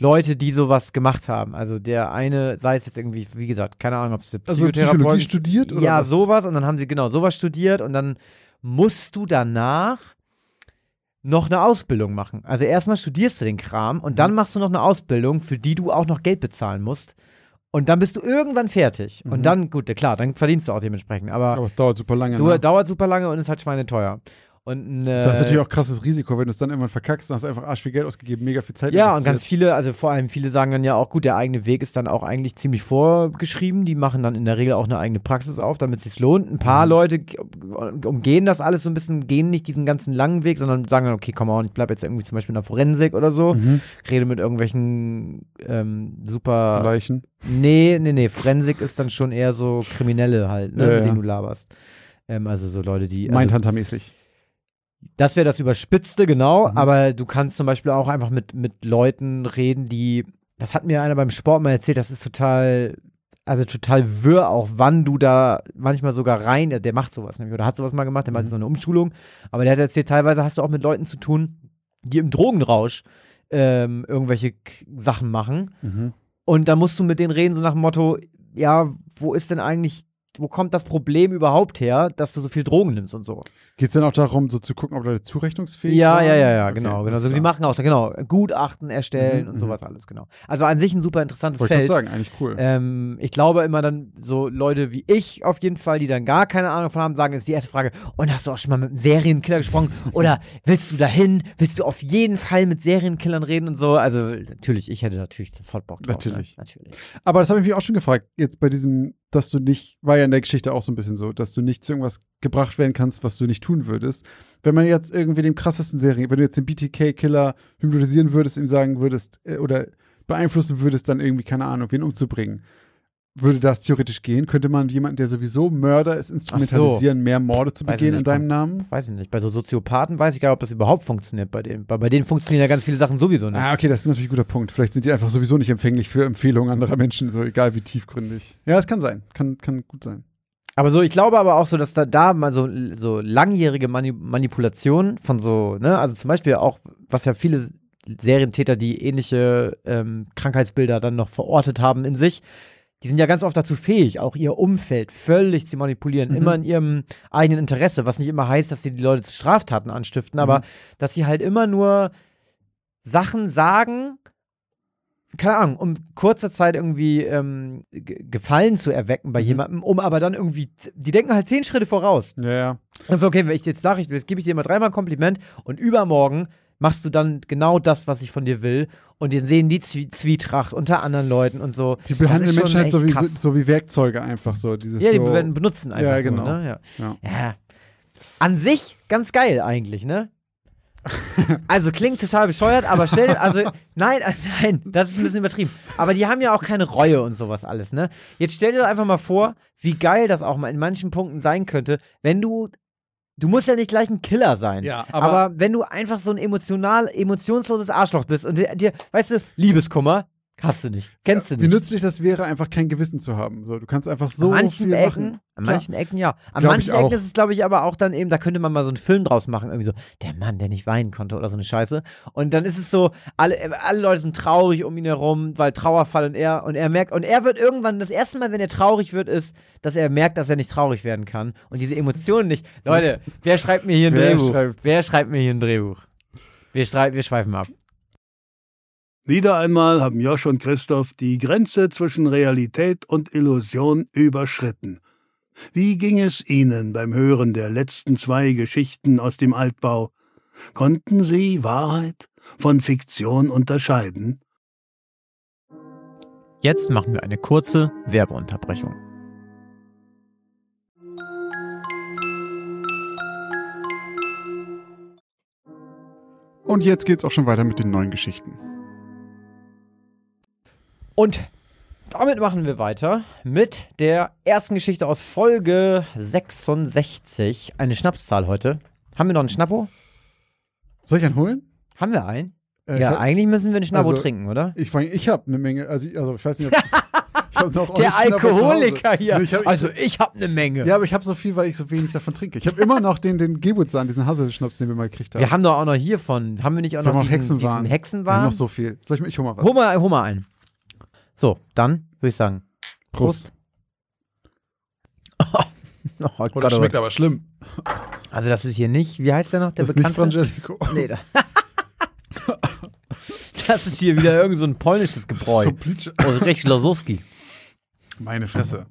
Speaker 2: Leute, die sowas gemacht haben. Also der eine, sei es jetzt irgendwie, wie gesagt, keine Ahnung, ob es
Speaker 1: Also Psychologie studiert oder
Speaker 2: ja,
Speaker 1: was?
Speaker 2: sowas. Und dann haben sie genau sowas studiert und dann musst du danach noch eine Ausbildung machen. Also erstmal studierst du den Kram und
Speaker 1: Mhm.
Speaker 2: dann machst du noch eine Ausbildung, für die du auch noch Geld bezahlen musst. Und dann bist du irgendwann fertig.
Speaker 1: Mhm.
Speaker 2: Und dann, gut, klar, dann verdienst du auch dementsprechend. Aber,
Speaker 1: Aber es dauert super lange.
Speaker 2: du,
Speaker 1: ne?
Speaker 2: dauert super lange und ist halt schweineteuer. Und, äh,
Speaker 1: Das ist natürlich auch krasses Risiko, wenn du es dann irgendwann verkackst, dann hast du einfach arsch viel Geld ausgegeben, mega viel Zeit
Speaker 2: Ja, und ganz viele, also vor allem viele sagen dann ja auch, gut, der eigene Weg ist dann auch eigentlich ziemlich vorgeschrieben. Die machen dann in der Regel auch eine eigene Praxis auf, damit es sich lohnt. Ein paar
Speaker 1: Mhm.
Speaker 2: Leute umgehen das alles so ein bisschen, gehen nicht diesen ganzen langen Weg, sondern sagen dann, okay, komm on, ich bleib jetzt irgendwie zum Beispiel in der Forensik oder so,
Speaker 1: Mhm.
Speaker 2: rede mit irgendwelchen ähm, super.
Speaker 1: Leichen.
Speaker 2: Nee, nee, nee, Forensik ist dann schon eher so Kriminelle halt, ne,
Speaker 1: Ja,
Speaker 2: mit
Speaker 1: ja.
Speaker 2: denen du laberst. Ähm, also so Leute, die. Also,
Speaker 1: Mindhunter-mäßig.
Speaker 2: Das wäre das Überspitzte, genau.
Speaker 1: Mhm.
Speaker 2: Aber du kannst zum Beispiel auch einfach mit, mit Leuten reden, die. Das hat mir einer beim Sport mal erzählt, das ist total. Also total wirr auch, wann du da manchmal sogar rein, der macht sowas nämlich, oder hat sowas mal gemacht, der macht
Speaker 1: Mhm.
Speaker 2: so eine Umschulung, aber der hat erzählt, teilweise hast du auch mit Leuten zu tun, die im Drogenrausch ähm, irgendwelche K Sachen machen
Speaker 1: Mhm.
Speaker 2: und da musst du mit denen reden, so nach dem Motto, ja, wo ist denn eigentlich, wo kommt das Problem überhaupt her, dass du so viel Drogen nimmst und so?
Speaker 1: Geht es dann auch darum, so zu gucken, ob Leute zurechnungsfähig
Speaker 2: Ja,
Speaker 1: waren?
Speaker 2: ja, ja, ja,
Speaker 1: Okay,
Speaker 2: genau. genau.
Speaker 1: alles
Speaker 2: So, die machen auch, genau, Gutachten erstellen
Speaker 1: Mhm,
Speaker 2: und
Speaker 1: mhm.
Speaker 2: sowas alles, genau. Also an sich ein super interessantes
Speaker 1: Wollte ich
Speaker 2: Feld.
Speaker 1: gerade sagen, eigentlich cool.
Speaker 2: Ähm, ich glaube immer dann so Leute wie ich auf jeden Fall, die dann gar keine Ahnung von haben, sagen, ist die erste Frage, und hast du auch schon mal mit einem Serienkiller gesprochen? Oder willst du dahin? Willst du auf jeden Fall mit Serienkillern reden und so? Also natürlich, ich hätte natürlich sofort Bock drauf.
Speaker 1: Natürlich.
Speaker 2: Ne? Natürlich.
Speaker 1: Aber das habe ich mich auch schon gefragt, jetzt bei diesem dass du nicht, war ja in der Geschichte auch so ein bisschen so, dass du nicht zu irgendwas gebracht werden kannst, was du nicht tun würdest. Wenn man jetzt irgendwie dem krassesten Serien, wenn du jetzt den BTK-Killer hypnotisieren würdest, ihm sagen würdest, äh, oder beeinflussen würdest, dann irgendwie, keine Ahnung, wen umzubringen, würde das theoretisch gehen? Könnte man jemanden, der sowieso Mörder ist, instrumentalisieren, mehr Morde zu
Speaker 2: Weiß
Speaker 1: begehen in
Speaker 2: nicht,
Speaker 1: deinem
Speaker 2: komm.
Speaker 1: Namen?
Speaker 2: Weiß ich nicht. Bei so Soziopathen weiß ich gar nicht, ob das überhaupt funktioniert bei denen. Bei, bei denen funktionieren ja ganz viele Sachen sowieso nicht.
Speaker 1: Ah, okay, das ist natürlich ein guter Punkt. Vielleicht sind die einfach sowieso nicht empfänglich für Empfehlungen anderer Menschen, so egal wie tiefgründig. Ja, es kann sein. Kann, kann gut sein.
Speaker 2: Aber so, ich glaube aber auch so, dass da, da mal so, so langjährige Mani Manipulation von so, ne, also zum Beispiel auch, was ja viele Serientäter, die ähnliche ähm, Krankheitsbilder dann noch verortet haben in sich, die sind ja ganz oft dazu fähig, auch ihr Umfeld völlig zu manipulieren,
Speaker 1: Mhm.
Speaker 2: immer in ihrem eigenen Interesse, was nicht immer heißt, dass sie die Leute zu Straftaten anstiften,
Speaker 1: Mhm.
Speaker 2: aber dass sie halt immer nur Sachen sagen, keine Ahnung, um kurzer Zeit irgendwie ähm, Ge- Gefallen zu erwecken bei
Speaker 1: Mhm.
Speaker 2: jemandem, um aber dann irgendwie, die denken halt zehn Schritte voraus.
Speaker 1: Ja, ja.
Speaker 2: Also okay, wenn ich jetzt sage, jetzt gebe ich dir mal dreimal ein Kompliment und übermorgen machst du dann genau das, was ich von dir will und dann sehen die Zwie Zwietracht unter anderen Leuten und so.
Speaker 1: Die behandeln Menschen halt so wie, so wie Werkzeuge einfach so. Dieses
Speaker 2: Ja, die
Speaker 1: so,
Speaker 2: werden benutzen einfach.
Speaker 1: Ja, genau.
Speaker 2: Nur, ne? ja.
Speaker 1: Ja.
Speaker 2: ja. An sich ganz geil eigentlich, ne? Also klingt total bescheuert, aber stell, also nein, äh, nein, das ist ein bisschen übertrieben. Aber die haben ja auch keine Reue und sowas alles, ne? Jetzt stell dir doch einfach mal vor, wie geil das auch mal in manchen Punkten sein könnte, wenn du, du musst ja nicht gleich ein Killer sein.
Speaker 1: Ja,
Speaker 2: aber,
Speaker 1: aber-
Speaker 2: wenn du einfach so ein emotional, emotionsloses Arschloch bist und dir, dir weißt du, Liebeskummer hast du nicht, kennst du
Speaker 1: Wie
Speaker 2: nicht.
Speaker 1: nützlich das wäre, einfach kein Gewissen zu haben. So, du kannst einfach so
Speaker 2: an manchen
Speaker 1: viel
Speaker 2: Ecken,
Speaker 1: machen.
Speaker 2: an manchen Ecken ja. An
Speaker 1: Glaub
Speaker 2: manchen. Ecken ist es, glaube ich, aber auch dann eben, da könnte man mal so einen Film draus machen, irgendwie so, der Mann, der nicht weinen konnte oder so eine Scheiße. Und dann ist es so, alle, alle Leute sind traurig um ihn herum, weil Trauerfall und er, und er merkt, und er wird irgendwann, das erste Mal, wenn er traurig wird, ist, dass er merkt, dass er nicht traurig werden kann. Und diese Emotionen nicht. Leute, wer schreibt mir hier ein
Speaker 1: Wer
Speaker 2: Drehbuch?
Speaker 1: schreibt's?
Speaker 2: Wer schreibt mir hier ein Drehbuch? Wir, wir schweifen ab.
Speaker 3: Wieder einmal haben Josch und Christoph die Grenze zwischen Realität und Illusion überschritten. Wie ging es Ihnen beim Hören der letzten zwei Geschichten aus dem Altbau? Konnten Sie Wahrheit von Fiktion unterscheiden?
Speaker 2: Jetzt machen wir eine kurze Werbeunterbrechung.
Speaker 1: Und jetzt geht's auch schon weiter mit den neuen Geschichten.
Speaker 2: Und damit machen wir weiter mit der ersten Geschichte aus Folge 66. Eine Schnapszahl heute. Haben wir noch einen Schnappo?
Speaker 1: Soll ich einen holen?
Speaker 2: Haben wir einen?
Speaker 1: Äh,
Speaker 2: ja,
Speaker 1: hab-
Speaker 2: eigentlich müssen wir einen Schnappo
Speaker 1: also,
Speaker 2: trinken, oder?
Speaker 1: Ich, ich habe eine Menge, also ich, also ich weiß nicht, ob noch
Speaker 2: Der. Alkoholiker hier.
Speaker 1: Nee, ich hab,
Speaker 2: also ich habe eine Menge.
Speaker 1: ja, aber ich habe so viel, weil ich so wenig davon trinke. Ich habe immer noch den, den Geburtstag, diesen Haselschnaps, den wir mal gekriegt haben.
Speaker 2: wir haben doch auch noch hiervon. Haben wir nicht auch
Speaker 1: Wir
Speaker 2: noch
Speaker 1: auch
Speaker 2: diesen,
Speaker 1: Hexenwahn.
Speaker 2: diesen
Speaker 1: noch so viel. Soll ich, ich hol mal was.
Speaker 2: hol, mal, hol mal einen. So, dann würde ich sagen. Prost. oh, Gott,
Speaker 1: Oh, das
Speaker 2: oh
Speaker 1: schmeckt
Speaker 2: Gott.
Speaker 1: aber schlimm.
Speaker 2: Also das ist hier nicht, wie heißt der noch, der
Speaker 1: das ist nicht
Speaker 2: bekannte?
Speaker 1: Frangelico.
Speaker 2: Nee, da. das ist hier wieder irgend so ein polnisches Gebräu.
Speaker 1: So.
Speaker 2: Aus Rechlosowski.
Speaker 1: Meine Fresse.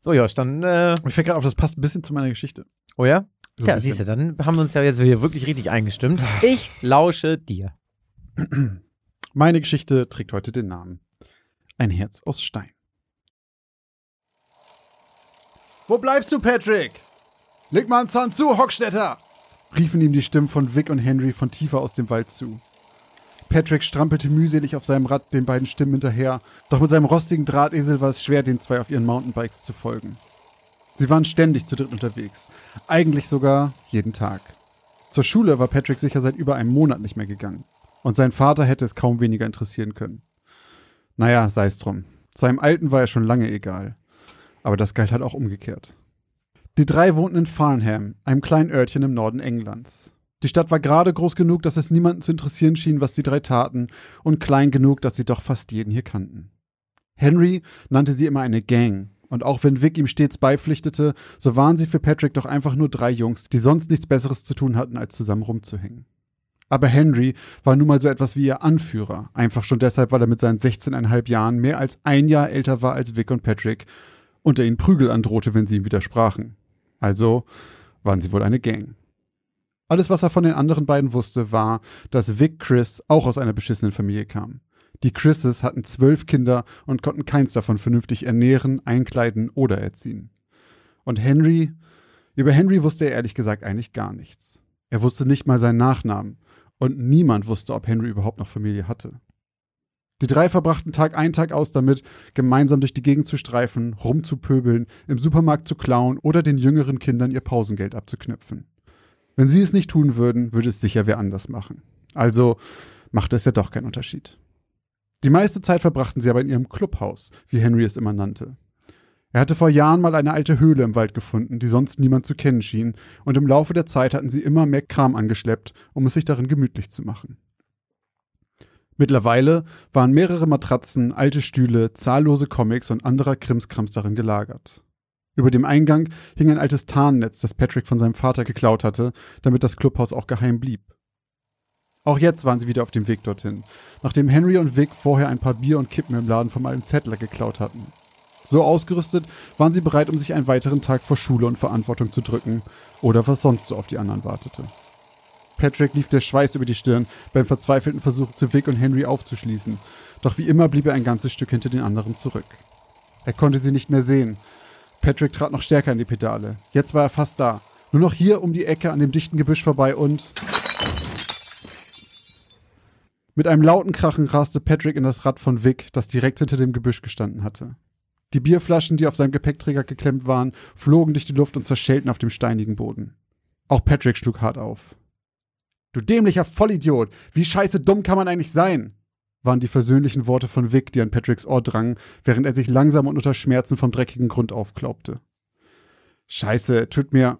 Speaker 2: So, Josh, dann, äh,
Speaker 1: Mir fällt gerade auf, das passt ein bisschen zu meiner Geschichte.
Speaker 2: oh ja?
Speaker 1: So
Speaker 2: ja, siehst du, dann haben wir uns ja jetzt hier wirklich richtig eingestimmt. Ich lausche dir.
Speaker 1: Meine Geschichte trägt heute den Namen Ein Herz aus Stein. Wo bleibst du, Patrick? Leg mal einen Zahn zu, Hockstätter! riefen ihm die Stimmen von Vic und Henry von tiefer aus dem Wald zu. Patrick strampelte mühselig auf seinem Rad den beiden Stimmen hinterher, doch mit seinem rostigen Drahtesel war es schwer, den zwei auf ihren Mountainbikes zu folgen. Sie waren ständig zu dritt unterwegs, eigentlich sogar jeden Tag. Zur Schule war Patrick sicher seit über einem Monat nicht mehr gegangen. Und sein Vater hätte es kaum weniger interessieren können. Naja, sei es drum. Seinem Alten war er schon lange egal. Aber das galt halt auch umgekehrt. Die drei wohnten in Farnham, einem kleinen Örtchen im Norden Englands. Die Stadt war gerade groß genug, dass es niemanden zu interessieren schien, was die drei taten, und klein genug, dass sie doch fast jeden hier kannten. Henry nannte sie immer eine Gang, und auch wenn Vic ihm stets beipflichtete, so waren sie für Patrick doch einfach nur drei Jungs, die sonst nichts Besseres zu tun hatten, als zusammen rumzuhängen. Aber Henry war nun mal so etwas wie ihr Anführer, einfach schon deshalb, weil er mit seinen 16,5 Jahren mehr als ein Jahr älter war als Vic und Patrick und er ihnen Prügel androhte, wenn sie ihm widersprachen. Also waren sie wohl eine Gang. Alles, was er von den anderen beiden wusste, war, dass Vic Chris auch aus einer beschissenen Familie kam. Die Chrises hatten zwölf Kinder und konnten keins davon vernünftig ernähren, einkleiden oder erziehen. Und Henry, über Henry wusste er ehrlich gesagt eigentlich gar nichts. Er wusste nicht mal seinen Nachnamen und niemand wusste, ob Henry überhaupt noch Familie hatte. Die drei verbrachten Tag ein, Tag aus damit, gemeinsam durch die Gegend zu streifen, rumzupöbeln, im Supermarkt zu klauen oder den jüngeren Kindern ihr Pausengeld abzuknüpfen. Wenn sie es nicht tun würden, würde es sicher wer anders machen. Also machte es ja doch keinen Unterschied. Die meiste Zeit verbrachten sie aber in ihrem Clubhaus, wie Henry es immer nannte. Er hatte vor Jahren mal eine alte Höhle im Wald gefunden, die sonst niemand zu kennen schien, und im Laufe der Zeit hatten sie immer mehr Kram angeschleppt, um es sich darin gemütlich zu machen. Mittlerweile waren mehrere Matratzen, alte Stühle, zahllose Comics und anderer Krimskrams darin gelagert. Über dem Eingang hing ein altes Tarnnetz, das Patrick von seinem Vater geklaut hatte, damit das Clubhaus auch geheim blieb. Auch jetzt waren sie wieder auf dem Weg dorthin, nachdem Henry und Vic vorher ein paar Bier und Kippen im Laden vom alten Zettler geklaut hatten. So ausgerüstet waren sie bereit, um sich einen weiteren Tag vor Schule und Verantwortung zu drücken oder was sonst so auf die anderen wartete. Patrick lief der Schweiß über die Stirn beim verzweifelten Versuch, zu Vic und Henry aufzuschließen, doch wie immer blieb er ein ganzes Stück hinter den anderen zurück. Er konnte sie nicht mehr sehen. Patrick trat noch stärker in die Pedale. Jetzt war er fast da. Nur noch hier um die Ecke an dem dichten Gebüsch vorbei und. Mit einem lauten Krachen raste Patrick in das Rad von Vic, das direkt hinter dem Gebüsch gestanden hatte. Die Bierflaschen, die auf seinem Gepäckträger geklemmt waren, flogen durch die Luft und zerschellten auf dem steinigen Boden. Auch Patrick schlug hart auf. Du dämlicher Vollidiot! Wie scheiße dumm kann man eigentlich sein? waren die versöhnlichen Worte von Vic, die an Patricks Ohr drangen, während er sich langsam und unter Schmerzen vom dreckigen Grund aufklaubte. Scheiße, tut mir.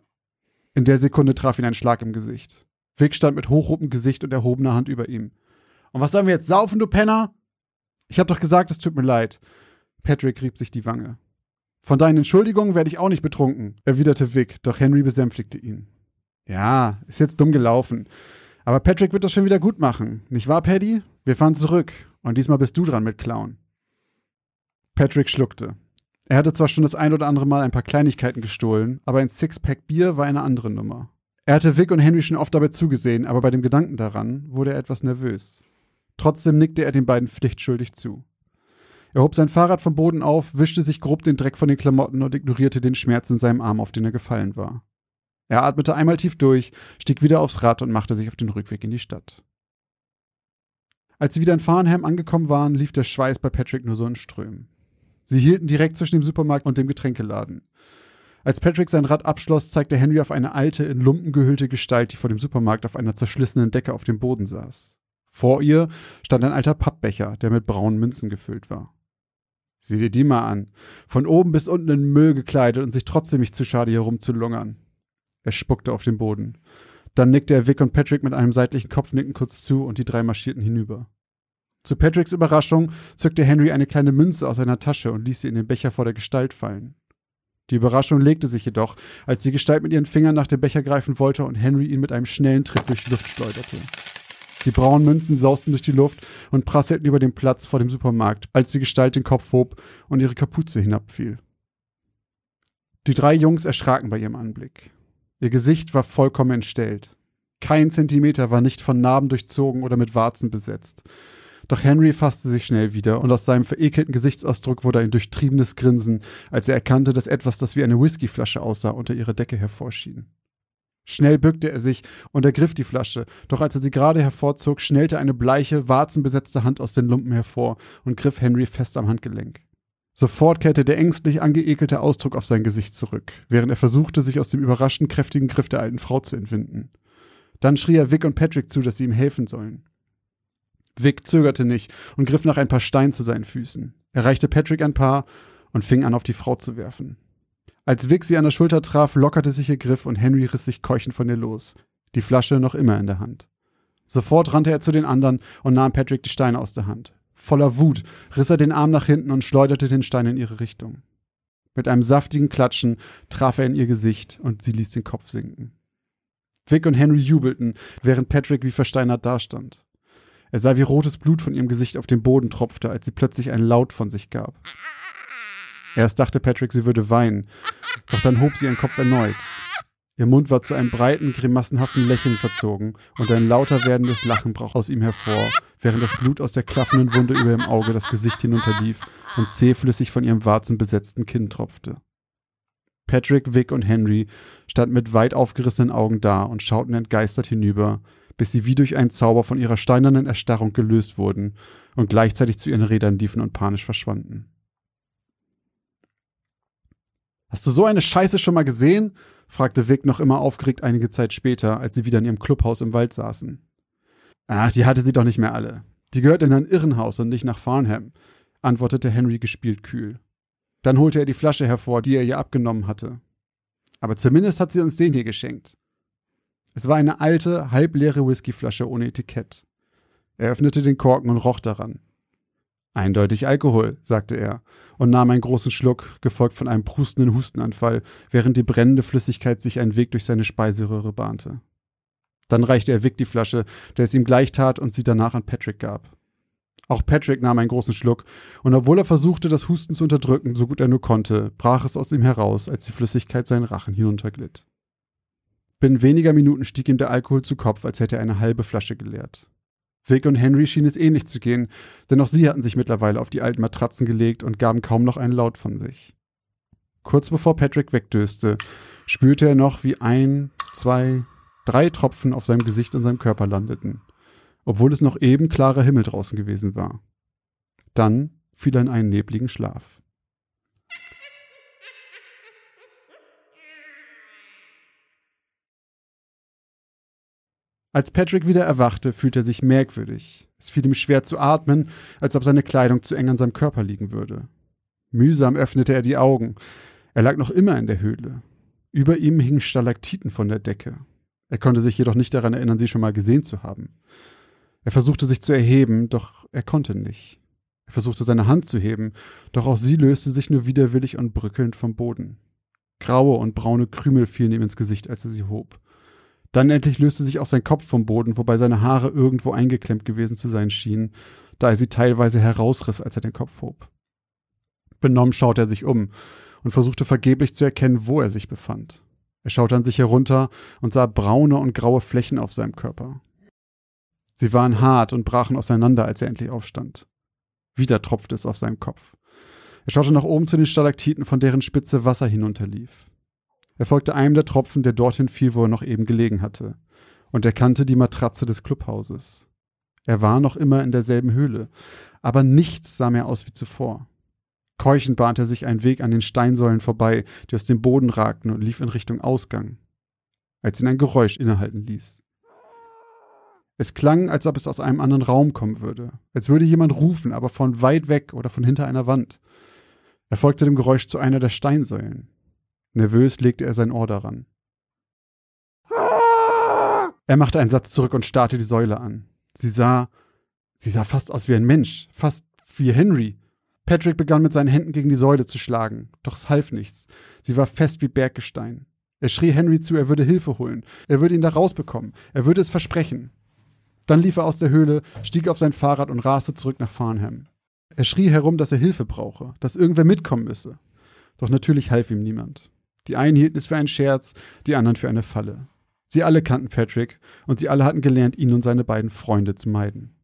Speaker 1: In der Sekunde traf ihn ein Schlag im Gesicht. Vic stand mit hochrotem Gesicht und erhobener Hand über ihm. Und was sollen wir jetzt saufen, du Penner? Ich hab doch gesagt, es tut mir leid. Patrick rieb sich die Wange. Von deinen Entschuldigungen werde ich auch nicht betrunken, erwiderte Vic, doch Henry besänftigte ihn. Ja, ist jetzt dumm gelaufen. Aber Patrick wird das schon wieder gut machen. Nicht wahr, Paddy? Wir fahren zurück. Und diesmal bist du dran mit Clown. Patrick schluckte. Er hatte zwar schon das ein oder andere Mal ein paar Kleinigkeiten gestohlen, aber ein Sixpack Bier war eine andere Nummer. Er hatte Vic und Henry schon oft dabei zugesehen, aber bei dem Gedanken daran wurde er etwas nervös. Trotzdem nickte er den beiden pflichtschuldig zu. Er hob sein Fahrrad vom Boden auf, wischte sich grob den Dreck von den Klamotten und ignorierte den Schmerz in seinem Arm, auf den er gefallen war. Er atmete einmal tief durch, stieg wieder aufs Rad und machte sich auf den Rückweg in die Stadt. Als sie wieder in Farnham angekommen waren, lief der Schweiß bei Patrick nur so in Strömen. Sie hielten direkt zwischen dem Supermarkt und dem Getränkeladen. Als Patrick sein Rad abschloss, zeigte Henry auf eine alte, in Lumpen gehüllte Gestalt, die vor dem Supermarkt auf einer zerschlissenen Decke auf dem Boden saß. Vor ihr stand ein alter Pappbecher, der mit braunen Münzen gefüllt war. Sieh dir die mal an. Von oben bis unten in Müll gekleidet und sich trotzdem nicht zu schade, hier rumzulungern. Er spuckte auf den Boden. Dann nickte er Vic und Patrick mit einem seitlichen Kopfnicken kurz zu und die drei marschierten hinüber. Zu Patricks Überraschung zückte Henry eine kleine Münze aus seiner Tasche und ließ sie in den Becher vor der Gestalt fallen. Die Überraschung legte sich jedoch, als die Gestalt mit ihren Fingern nach dem Becher greifen wollte und Henry ihn mit einem schnellen Tritt durch die Luft schleuderte. Die braunen Münzen sausten durch die Luft und prasselten über den Platz vor dem Supermarkt, als die Gestalt den Kopf hob und ihre Kapuze hinabfiel. Die drei Jungs erschraken bei ihrem Anblick. Ihr Gesicht war vollkommen entstellt. Kein Zentimeter war nicht von Narben durchzogen oder mit Warzen besetzt. Doch Henry fasste sich schnell wieder und aus seinem verekelten Gesichtsausdruck wurde ein durchtriebenes Grinsen, als er erkannte, dass etwas, das wie eine Whiskyflasche aussah, unter ihrer Decke hervorschien. Schnell bückte er sich und ergriff die Flasche, doch als er sie gerade hervorzog, schnellte eine bleiche, warzenbesetzte Hand aus den Lumpen hervor und griff Henry fest am Handgelenk. Sofort kehrte der ängstlich angeekelte Ausdruck auf sein Gesicht zurück, während er versuchte, sich aus dem überraschend kräftigen Griff der alten Frau zu entwinden. Dann schrie er Vic und Patrick zu, dass sie ihm helfen sollen. Vic zögerte nicht und griff nach ein paar Steinen zu seinen Füßen. Er reichte Patrick ein paar und fing an, auf die Frau zu werfen. Als Vic sie an der Schulter traf, lockerte sich ihr Griff und Henry riss sich keuchend von ihr los, die Flasche noch immer in der Hand. Sofort rannte er zu den anderen und nahm Patrick die Steine aus der Hand. Voller Wut riss er den Arm nach hinten und schleuderte den Stein in ihre Richtung. Mit einem saftigen Klatschen traf er in ihr Gesicht und sie ließ den Kopf sinken. Vic und Henry jubelten, während Patrick wie versteinert dastand. Er sah, wie rotes Blut von ihrem Gesicht auf den Boden tropfte, als sie plötzlich einen Laut von sich gab. Erst dachte Patrick, sie würde weinen, doch dann hob sie ihren Kopf erneut. Ihr Mund war zu einem breiten, grimassenhaften Lächeln verzogen und ein lauter werdendes Lachen brach aus ihm hervor, während das Blut aus der klaffenden Wunde über ihrem Auge das Gesicht hinunterlief und zähflüssig von ihrem warzenbesetzten Kinn tropfte. Patrick, Vic und Henry standen mit weit aufgerissenen Augen da und schauten entgeistert hinüber, bis sie wie durch einen Zauber von ihrer steinernen Erstarrung gelöst wurden und gleichzeitig zu ihren Rädern liefen und panisch verschwanden. Hast du so eine Scheiße schon mal gesehen? fragte Vic noch immer aufgeregt einige Zeit später, als sie wieder in ihrem Clubhaus im Wald saßen. Ach, die hatte sie doch nicht mehr alle. Die gehört in ein Irrenhaus und nicht nach Farnham, antwortete Henry gespielt kühl. Dann holte er die Flasche hervor, die er ihr abgenommen hatte. Aber zumindest hat sie uns den hier geschenkt. Es war eine alte, halbleere Whiskyflasche ohne Etikett. Er öffnete den Korken und roch daran. Eindeutig Alkohol, sagte er und nahm einen großen Schluck, gefolgt von einem prustenden Hustenanfall, während die brennende Flüssigkeit sich einen Weg durch seine Speiseröhre bahnte. Dann reichte er Vic die Flasche, der es ihm gleich tat und sie danach an Patrick gab. Auch Patrick nahm einen großen Schluck, und obwohl er versuchte, das Husten zu unterdrücken, so gut er nur konnte, brach es aus ihm heraus, als die Flüssigkeit seinen Rachen hinunterglitt. Binnen weniger Minuten stieg ihm der Alkohol zu Kopf, als hätte er eine halbe Flasche geleert. Vic und Henry schien es ähnlich zu gehen, denn auch sie hatten sich mittlerweile auf die alten Matratzen gelegt und gaben kaum noch einen Laut von sich. Kurz bevor Patrick wegdöste, spürte er noch, wie ein, zwei, drei Tropfen auf seinem Gesicht und seinem Körper landeten, obwohl es noch eben klarer Himmel draußen gewesen war. Dann fiel er in einen nebligen Schlaf. Als Patrick wieder erwachte, fühlte er sich merkwürdig. Es fiel ihm schwer zu atmen, als ob seine Kleidung zu eng an seinem Körper liegen würde. Mühsam öffnete er die Augen. Er lag noch immer in der Höhle. Über ihm hingen Stalaktiten von der Decke. Er konnte sich jedoch nicht daran erinnern, sie schon mal gesehen zu haben. Er versuchte sich zu erheben, doch er konnte nicht. Er versuchte seine Hand zu heben, doch auch sie löste sich nur widerwillig und brückelnd vom Boden. Graue und braune Krümel fielen ihm ins Gesicht, als er sie hob. Dann endlich löste sich auch sein Kopf vom Boden, wobei seine Haare irgendwo eingeklemmt gewesen zu sein schienen, da er sie teilweise herausriss, als er den Kopf hob. Benommen schaute er sich um und versuchte vergeblich zu erkennen, wo er sich befand. Er schaute an sich herunter und sah braune und graue Flächen auf seinem Körper. Sie waren hart und brachen auseinander, als er endlich aufstand. Wieder tropfte es auf seinem Kopf. Er schaute nach oben zu den Stalaktiten, von deren Spitze Wasser hinunterlief. Er folgte einem der Tropfen, der dorthin fiel, wo er noch eben gelegen hatte, und erkannte die Matratze des Clubhauses. Er war noch immer in derselben Höhle, aber nichts sah mehr aus wie zuvor. Keuchend bahnte er sich einen Weg an den Steinsäulen vorbei, die aus dem Boden ragten, und lief in Richtung Ausgang, als ihn ein Geräusch innehalten ließ. Es klang, als ob es aus einem anderen Raum kommen würde, als würde jemand rufen, aber von weit weg oder von hinter einer Wand. Er folgte dem Geräusch zu einer der Steinsäulen. Nervös legte er sein Ohr daran. Er machte einen Satz zurück und starrte die Säule an. Sie sah, sie sah fast aus wie ein Mensch, fast wie Henry. Patrick begann mit seinen Händen gegen die Säule zu schlagen, doch es half nichts. Sie war fest wie Berggestein. Er schrie Henry zu, er würde Hilfe holen. Er würde ihn da rausbekommen. Er würde es versprechen. Dann lief er aus der Höhle, stieg auf sein Fahrrad und raste zurück nach Farnham. Er schrie herum, dass er Hilfe brauche, dass irgendwer mitkommen müsse. Doch natürlich half ihm niemand. Die einen hielten es für einen Scherz, die anderen für eine Falle. Sie alle kannten Patrick und sie alle hatten gelernt, ihn und seine beiden Freunde zu meiden.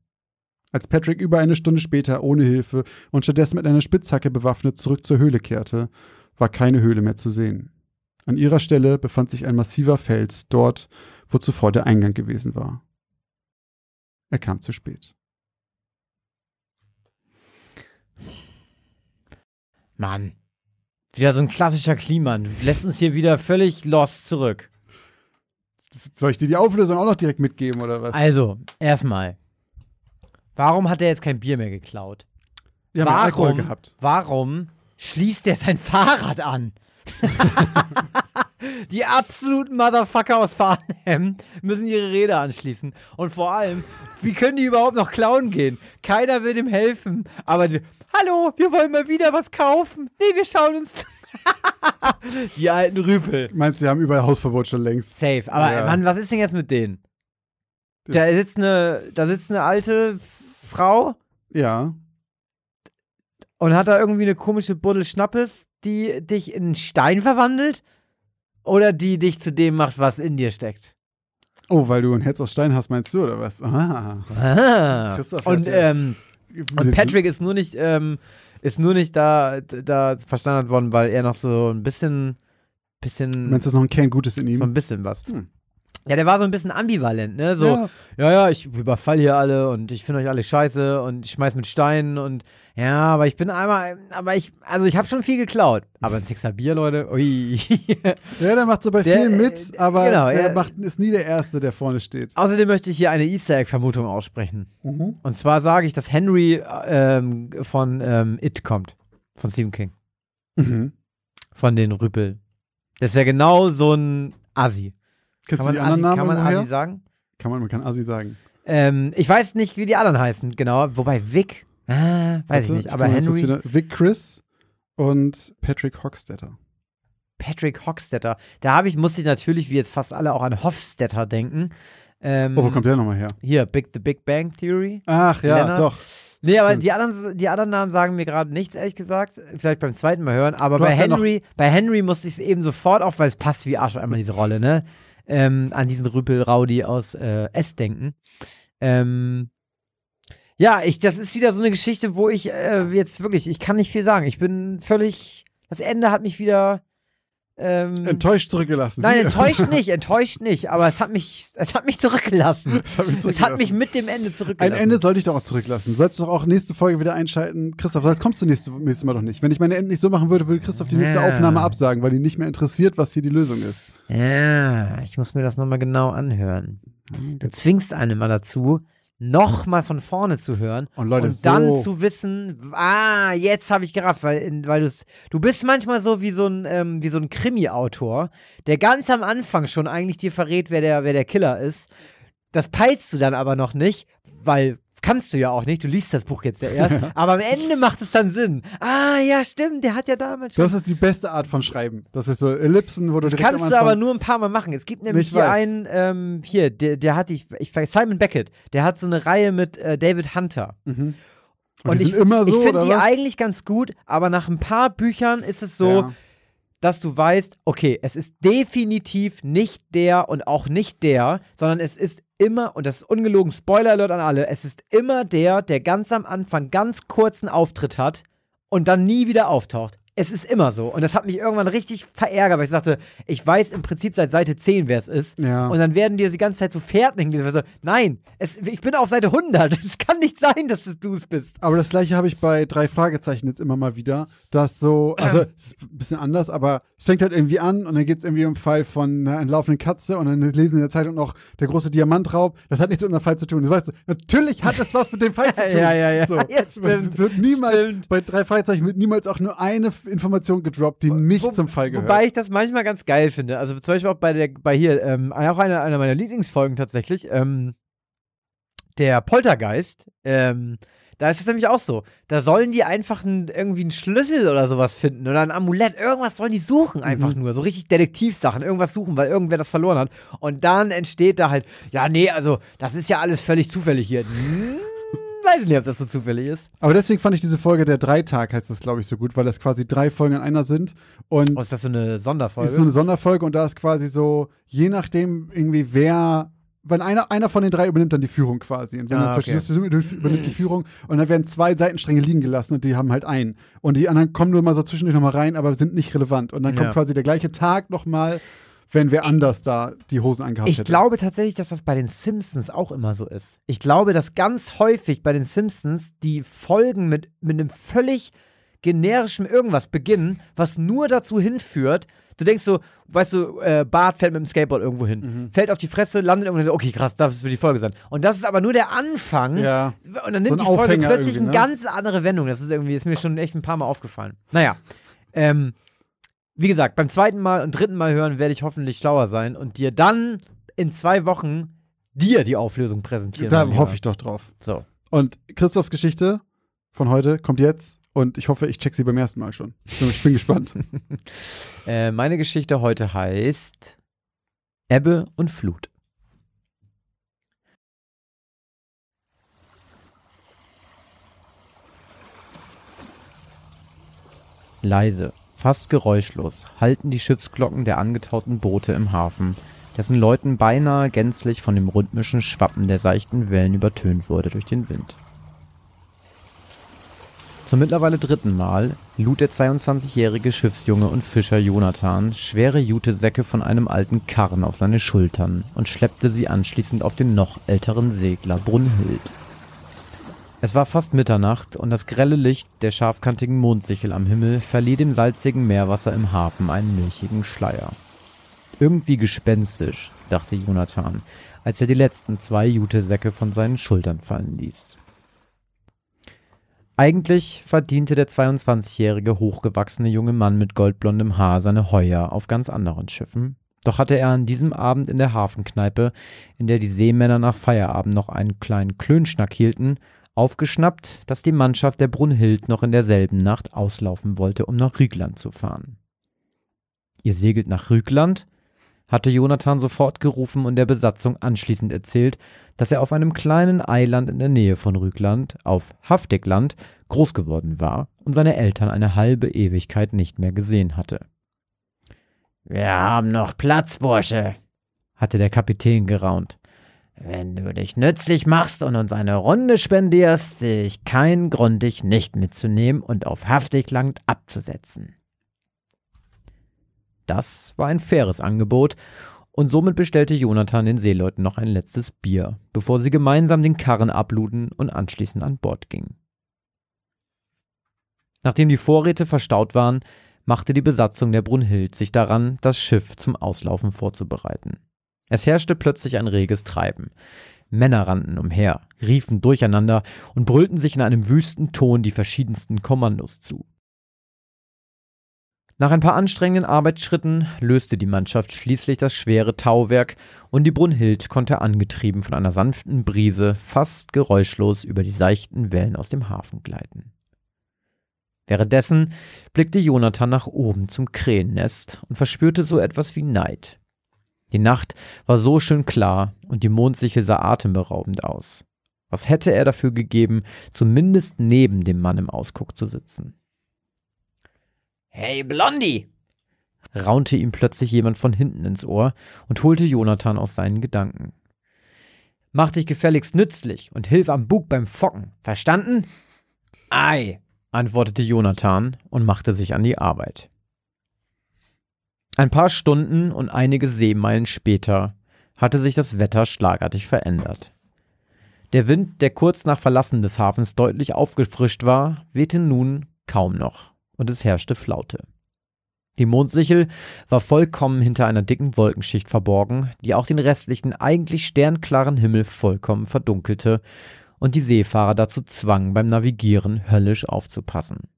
Speaker 1: Als Patrick über eine Stunde später ohne Hilfe und stattdessen mit einer Spitzhacke bewaffnet zurück zur Höhle kehrte, war keine Höhle mehr zu sehen. An ihrer Stelle befand sich ein massiver Fels, dort, wo zuvor der Eingang gewesen war. Er kam zu spät.
Speaker 2: Mann, wieder so ein klassischer Kliman. Du lässt uns hier wieder völlig lost zurück.
Speaker 1: Soll ich dir die Auflösung auch noch direkt mitgeben oder was?
Speaker 2: Also, erstmal. Warum hat er jetzt kein Bier mehr geklaut?
Speaker 1: Wir haben Alkohol
Speaker 2: warum,
Speaker 1: gehabt.
Speaker 2: warum schließt er sein Fahrrad an? Die absoluten Motherfucker aus Farnham müssen ihre Räder anschließen. Und vor allem, wie können die überhaupt noch klauen gehen? Keiner will ihm helfen. Aber, die, hallo, wir wollen mal wieder was kaufen. Nee, wir schauen uns. die alten Rüpel.
Speaker 1: Meinst du, die haben überall Hausverbot schon längst?
Speaker 2: Safe. Aber,
Speaker 1: Ja.
Speaker 2: Mann, was ist denn jetzt mit denen? Da sitzt eine, da sitzt eine alte Frau
Speaker 1: Ja.
Speaker 2: und hat da irgendwie eine komische Buddel Schnappes, die dich in einen Stein verwandelt? oder die dich zu dem macht, was in dir steckt?
Speaker 1: Oh, weil du ein Herz aus Stein hast, meinst du, oder was? Ah.
Speaker 2: Ah.
Speaker 1: Christoph
Speaker 2: Und, ähm, und Patrick ist nur nicht, ähm, ist nur nicht da, da verstanden worden, weil er noch so ein bisschen, bisschen,
Speaker 1: Meinst du, das ist noch ein Kern Gutes in ihm?
Speaker 2: so ein bisschen was.
Speaker 1: Hm.
Speaker 2: Ja, der war so ein bisschen ambivalent, ne? So,
Speaker 1: Ja.
Speaker 2: ja, ja, ich überfall hier alle und ich finde euch alle scheiße und ich schmeiß mit Steinen und ja, aber ich bin einmal, aber ich, also ich habe schon viel geklaut. Aber ein Sixer Bier, Leute, ui.
Speaker 1: Ja, der macht so bei
Speaker 2: Der,
Speaker 1: vielen
Speaker 2: äh,
Speaker 1: mit, aber
Speaker 2: genau,
Speaker 1: er
Speaker 2: er-
Speaker 1: macht, ist nie der Erste, der vorne steht.
Speaker 2: Außerdem möchte ich hier eine Easter Egg-Vermutung aussprechen.
Speaker 1: Mhm.
Speaker 2: Und zwar sage ich, dass Henry ähm, von ähm, It kommt. Von Stephen King.
Speaker 1: Mhm.
Speaker 2: Von den Rüpel. Das ist ja genau so ein Assi.
Speaker 1: Kennst
Speaker 2: kann
Speaker 1: du
Speaker 2: man,
Speaker 1: die
Speaker 2: Assi,
Speaker 1: anderen
Speaker 2: kann man
Speaker 1: Namen irgendwoher?
Speaker 2: sagen?
Speaker 1: Kann man, man kann Assi sagen.
Speaker 2: Ähm, ich weiß nicht, wie die anderen heißen, genau. Wobei Vic, ah, weiß ich
Speaker 1: Warte,
Speaker 2: nicht. Aber Henry,
Speaker 1: Wieder Vic Chris und Patrick Hockstetter.
Speaker 2: Patrick Hockstetter. Da habe ich, musste ich natürlich, wie jetzt fast alle, auch an Hofstetter denken. Ähm,
Speaker 1: Oh, wo kommt der nochmal her?
Speaker 2: Hier, Big, The Big Bang Theory.
Speaker 1: Ach ja,
Speaker 2: Lennart?
Speaker 1: doch.
Speaker 2: Nee, aber
Speaker 1: Stimmt.
Speaker 2: die anderen, die anderen Namen sagen mir gerade nichts, ehrlich gesagt. Vielleicht beim zweiten Mal hören. Aber
Speaker 1: Du
Speaker 2: bei
Speaker 1: hast ja
Speaker 2: Henry, bei Henry musste ich es eben sofort auf, weil es passt wie Arsch einmal diese Rolle, ne? Ähm, an diesen Rüpel-Raudi aus äh, S denken. Ähm, ja, ich, das ist wieder so eine Geschichte, wo ich äh, jetzt wirklich, ich kann nicht viel sagen. Ich bin völlig, das Ende hat mich wieder ähm,
Speaker 1: Enttäuscht zurückgelassen.
Speaker 2: Nein, enttäuscht nicht, enttäuscht nicht, aber es hat mich, es hat mich zurückgelassen.
Speaker 1: Das hat mich
Speaker 2: Es hat
Speaker 1: zurückgelassen.
Speaker 2: mich mit dem Ende
Speaker 1: Ein
Speaker 2: zurückgelassen.
Speaker 1: Ende sollte ich doch auch zurücklassen. Du sollst doch auch nächste Folge wieder einschalten. Christoph, sonst kommst du nächste, nächstes Mal doch nicht. Wenn ich meine Ende nicht so machen würde, würde Christoph die nächste
Speaker 2: Ja.
Speaker 1: Aufnahme absagen, weil ihn nicht mehr interessiert, was hier die Lösung ist.
Speaker 2: Ja, ich muss mir das nochmal genau anhören. Du zwingst einen mal dazu, nochmal von vorne zu hören
Speaker 1: Und Leute,
Speaker 2: und dann
Speaker 1: so-
Speaker 2: zu wissen, ah, jetzt habe ich gerafft, weil, weil du's, du bist manchmal so wie so ein, ähm, wie so ein Krimi-Autor, der ganz am Anfang schon eigentlich dir verrät, wer der, wer der Killer ist. Das peilst du dann aber noch nicht, weil kannst du ja auch nicht, du liest das Buch jetzt ja erst, aber am Ende macht es dann Sinn. Ah, ja, stimmt, der hat ja damals schon
Speaker 1: Das ist die beste Art von Schreiben. Das ist so Ellipsen, wo du
Speaker 2: das kannst du aber nur ein paar Mal machen. Es gibt nämlich
Speaker 1: Ich
Speaker 2: hier
Speaker 1: weiß.
Speaker 2: einen, ähm, hier, der, der hat, ich, ich Simon Beckett, der hat so eine Reihe mit äh, David Hunter.
Speaker 1: Mhm. Und,
Speaker 2: Und ich,
Speaker 1: so,
Speaker 2: ich finde die
Speaker 1: was?
Speaker 2: eigentlich ganz gut, aber nach ein paar Büchern ist es so,
Speaker 1: Ja.
Speaker 2: Dass du weißt, okay, es ist definitiv nicht der und auch nicht der, sondern es ist immer, und das ist ungelogen, Spoiler Alert an alle, es ist immer der, der ganz am Anfang ganz kurzen Auftritt hat und dann nie wieder auftaucht. Es ist immer so. Und das hat mich irgendwann richtig verärgert, weil ich sagte, ich weiß im Prinzip seit Seite 10, wer es ist.
Speaker 1: Ja.
Speaker 2: Und dann werden dir die ganze Zeit so Fährten hingelegt. So, nein, es, ich bin auf Seite 100. Es kann nicht sein, dass es du es bist.
Speaker 1: Aber das gleiche habe ich bei drei Fragezeichen jetzt immer mal wieder, dass so, also es ist ein bisschen anders, aber es fängt halt irgendwie an und dann geht es irgendwie um den Fall von einer entlaufenden Katze und dann lesen in der Zeitung noch der große Diamantraub. Das hat nichts mit unserem Fall zu tun. Das weißt du, natürlich hat es was mit dem Fall zu tun.
Speaker 2: Ja, ja, ja.
Speaker 1: So.
Speaker 2: Ja, stimmt.
Speaker 1: Es wird niemals,
Speaker 2: Stimmt.
Speaker 1: bei drei Fragezeichen wird niemals auch nur eine Information gedroppt, die nicht
Speaker 2: Wo-
Speaker 1: zum Fall gehört.
Speaker 2: Wobei ich das manchmal ganz geil finde. Also zum Beispiel auch bei der, bei hier, ähm, auch einer, einer meiner Lieblingsfolgen tatsächlich, ähm, der Poltergeist, ähm, da ist es nämlich auch so. Da sollen die einfach ein, irgendwie einen Schlüssel oder sowas finden oder ein Amulett. Irgendwas sollen die suchen einfach
Speaker 1: Mhm.
Speaker 2: nur. So richtig Detektivsachen. Irgendwas suchen, weil irgendwer das verloren hat. Und dann entsteht da halt, ja, nee, also das ist ja alles völlig zufällig hier. Weiß ich nicht, ob das so zufällig ist.
Speaker 1: aber deswegen fand ich diese Folge der Dreitag, heißt das, glaube ich, so gut, weil das quasi drei Folgen in einer sind. Und
Speaker 2: Oh, ist das so eine Sonderfolge?
Speaker 1: ist so eine Sonderfolge und da ist quasi so, je nachdem irgendwie wer, wenn einer, einer von den drei übernimmt dann die Führung quasi. Und wenn
Speaker 2: Ah,
Speaker 1: dann zum
Speaker 2: okay.
Speaker 1: Beispiel Justus übernimmt die Führung und dann werden zwei Seitenstränge liegen gelassen und die haben halt einen. Und die anderen kommen nur mal so zwischendurch nochmal rein, aber sind nicht relevant. Und dann kommt
Speaker 2: Ja.
Speaker 1: quasi der gleiche Tag nochmal, wenn wer anders da die Hosen angehabt
Speaker 2: Ich
Speaker 1: hätte.
Speaker 2: glaube tatsächlich, dass das bei den Simpsons auch immer so ist. Ich glaube, dass ganz häufig bei den Simpsons die Folgen mit, mit einem völlig generischen irgendwas beginnen, was nur dazu hinführt, du denkst so, weißt du, äh, Bart fällt mit dem Skateboard irgendwo hin,
Speaker 1: Mhm.
Speaker 2: fällt auf die Fresse, landet irgendwo, okay, krass, das wird die Folge sein. Und das ist aber nur der Anfang.
Speaker 1: Ja.
Speaker 2: Und dann
Speaker 1: So
Speaker 2: nimmt
Speaker 1: ein
Speaker 2: die Folge
Speaker 1: Aufhänger
Speaker 2: plötzlich eine
Speaker 1: ne?
Speaker 2: ganz andere Wendung. Das ist irgendwie, ist mir schon echt ein paar Mal aufgefallen. Naja. Ähm, wie gesagt, beim zweiten Mal und dritten Mal hören werde ich hoffentlich schlauer sein und dir dann in zwei Wochen dir die Auflösung präsentieren.
Speaker 1: Da hoffe ich doch drauf.
Speaker 2: So.
Speaker 1: Und Christophs Geschichte von heute kommt jetzt und ich hoffe, ich check sie beim ersten Mal schon. Ich bin gespannt.
Speaker 2: Äh, meine Geschichte heute heißt Ebbe und Flut. Leise, Fast geräuschlos halten die Schiffsglocken der angetauten Boote im Hafen, dessen Läuten beinahe gänzlich von dem rhythmischen Schwappen der seichten Wellen übertönt wurde durch den Wind. Zum mittlerweile dritten Mal lud der 22-jährige Schiffsjunge und Fischer Jonathan schwere Jutesäcke von einem alten Karren auf seine Schultern und schleppte sie anschließend auf den noch älteren Segler Brunhild. Es war fast Mitternacht und das grelle Licht der scharfkantigen Mondsichel am Himmel verlieh dem salzigen Meerwasser im Hafen einen milchigen Schleier. Irgendwie gespenstisch, dachte Jonathan, als er die letzten zwei Jutesäcke von seinen Schultern fallen ließ. Eigentlich verdiente der 22-jährige hochgewachsene junge Mann mit goldblondem Haar seine Heuer auf ganz anderen Schiffen. Doch hatte er an diesem Abend in der Hafenkneipe, in der die Seemänner nach Feierabend noch einen kleinen Klönschnack hielten, aufgeschnappt, dass die Mannschaft der Brunhild noch in derselben Nacht auslaufen wollte, um nach Rügland zu fahren. Ihr segelt nach Rügland? hatte Jonathan sofort gerufen und der Besatzung anschließend erzählt, dass er auf einem kleinen Eiland in der Nähe von Rügland, auf Haftigland, groß geworden war und seine Eltern eine halbe Ewigkeit nicht mehr gesehen hatte.
Speaker 4: Wir haben noch Platz, Bursche, hatte der Kapitän geraunt. Wenn du dich nützlich machst und uns eine Runde spendierst, sehe ich keinen Grund, dich nicht mitzunehmen und auf Haftigland abzusetzen.
Speaker 2: Das war ein faires Angebot, und somit bestellte Jonathan den Seeleuten noch ein letztes Bier, bevor sie gemeinsam den Karren abluden und anschließend an Bord gingen. Nachdem die Vorräte verstaut waren, machte die Besatzung der Brunhild sich daran, das Schiff zum Auslaufen vorzubereiten. Es herrschte plötzlich ein reges Treiben. Männer rannten umher, riefen durcheinander und brüllten sich in einem wüsten Ton die verschiedensten Kommandos zu. Nach ein paar anstrengenden Arbeitsschritten löste die Mannschaft schließlich das schwere Tauwerk und die Brunhild konnte angetrieben von einer sanften Brise fast geräuschlos über die seichten Wellen aus dem Hafen gleiten. Währenddessen blickte Jonathan nach oben zum Krähennest und verspürte so etwas wie Neid. Die Nacht war so schön klar und die Mondsichel sah atemberaubend aus. Was hätte er dafür gegeben, zumindest neben dem Mann im Ausguck zu sitzen?
Speaker 4: Hey, Blondie!
Speaker 2: raunte ihm plötzlich jemand von hinten ins Ohr und holte Jonathan aus seinen Gedanken. Mach dich gefälligst nützlich und hilf am Bug beim Focken. Verstanden? Ei, antwortete Jonathan und machte sich an die Arbeit. Ein paar Stunden und einige Seemeilen später hatte sich das Wetter schlagartig verändert. Der Wind, der kurz nach Verlassen des Hafens deutlich aufgefrischt war, wehte nun kaum noch und es herrschte Flaute. Die Mondsichel war vollkommen hinter einer dicken Wolkenschicht verborgen, die auch den restlichen eigentlich sternklaren Himmel vollkommen verdunkelte und die Seefahrer dazu zwang, beim Navigieren höllisch aufzupassen.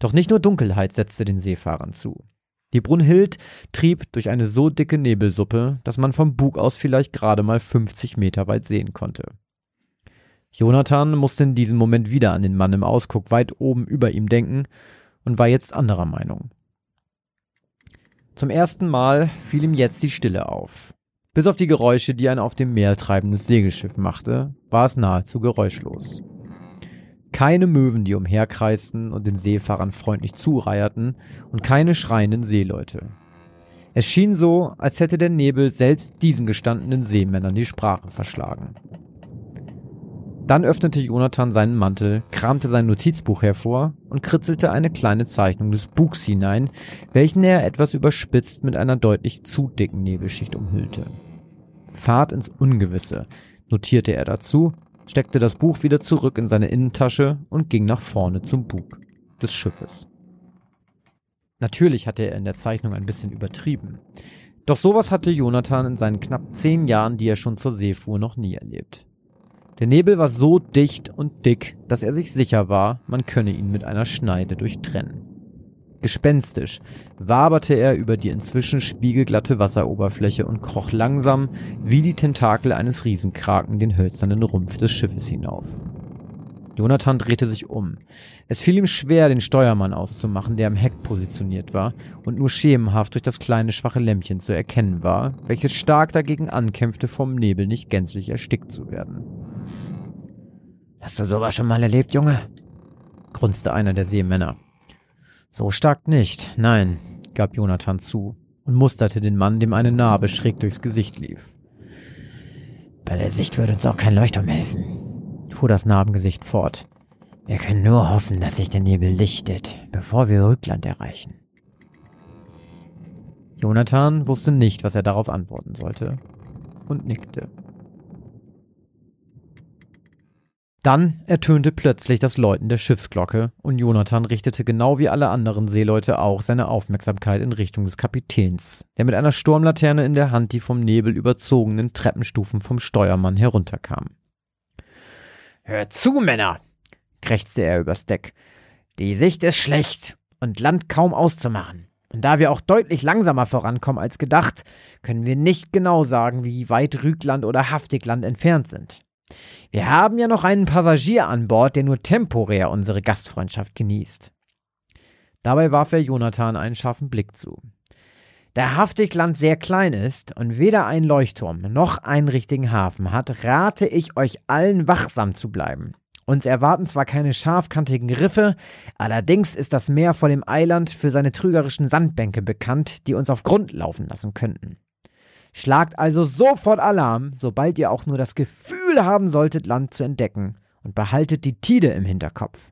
Speaker 2: Doch nicht nur Dunkelheit setzte den Seefahrern zu. Die Brunhild trieb durch eine so dicke Nebelsuppe, dass man vom Bug aus vielleicht gerade mal 50 Meter weit sehen konnte. Jonathan musste in diesem Moment wieder an den Mann im Ausguck weit oben über ihm denken und war jetzt anderer Meinung. Zum ersten Mal fiel ihm jetzt die Stille auf. Bis auf die Geräusche, die ein auf dem Meer treibendes Segelschiff machte, war es nahezu geräuschlos. Keine Möwen, die umherkreisten und den Seefahrern freundlich zureierten, und keine schreienden Seeleute. Es schien so, als hätte der Nebel selbst diesen gestandenen Seemännern die Sprache verschlagen. Dann öffnete Jonathan seinen Mantel, kramte sein Notizbuch hervor und kritzelte eine kleine Zeichnung des Bugs hinein, welchen er etwas überspitzt mit einer deutlich zu dicken Nebelschicht umhüllte. Fahrt ins Ungewisse, notierte er dazu, steckte das Buch wieder zurück in seine Innentasche und ging nach vorne zum Bug des Schiffes. Natürlich hatte er in der Zeichnung ein bisschen übertrieben. Doch sowas hatte Jonathan in seinen knapp zehn Jahren, die er schon zur See fuhr, noch nie erlebt. Der Nebel war so dicht und dick, dass er sich sicher war, man könne ihn mit einer Schneide durchtrennen. Gespenstisch waberte er über die inzwischen spiegelglatte Wasseroberfläche und kroch langsam wie die Tentakel eines Riesenkraken den hölzernen Rumpf des Schiffes hinauf. Jonathan drehte sich um. Es fiel ihm schwer, den Steuermann auszumachen, der am Heck positioniert war und nur schemenhaft durch das kleine schwache Lämpchen zu erkennen war, welches stark dagegen ankämpfte, vom Nebel nicht gänzlich erstickt zu werden.
Speaker 4: Hast du sowas schon mal erlebt, Junge? grunzte einer der Seemänner.
Speaker 2: So stark nicht, nein, gab Jonathan zu und musterte den Mann, dem eine Narbe schräg durchs Gesicht lief.
Speaker 4: Bei der Sicht würde uns auch kein Leuchtturm helfen, fuhr das Narbengesicht fort. Wir können nur hoffen, dass sich der Nebel lichtet, bevor wir Rückland erreichen.
Speaker 2: Jonathan wusste nicht, was er darauf antworten sollte und nickte. Dann ertönte plötzlich das Läuten der Schiffsglocke und Jonathan richtete genau wie alle anderen Seeleute auch seine Aufmerksamkeit in Richtung des Kapitäns, der mit einer Sturmlaterne in der Hand die vom Nebel überzogenen Treppenstufen vom Steuermann herunterkam.
Speaker 4: Hört zu, Männer! krächzte er übers Deck. Die Sicht ist schlecht und Land kaum auszumachen. Und da wir auch deutlich langsamer vorankommen als gedacht, können wir nicht genau sagen, wie weit Rügland oder Haftigland entfernt sind. Wir haben ja noch einen Passagier an Bord, der nur temporär unsere Gastfreundschaft genießt.
Speaker 2: Dabei warf er Jonathan einen scharfen Blick zu.
Speaker 4: Da Haftigland sehr klein ist und weder einen Leuchtturm noch einen richtigen Hafen hat, rate ich euch allen wachsam zu bleiben. Uns erwarten zwar keine scharfkantigen Riffe, allerdings ist das Meer vor dem Eiland für seine trügerischen Sandbänke bekannt, die uns auf Grund laufen lassen könnten. Schlagt also sofort Alarm, sobald ihr auch nur das Gefühl haben solltet, Land zu entdecken und behaltet die Tide im Hinterkopf.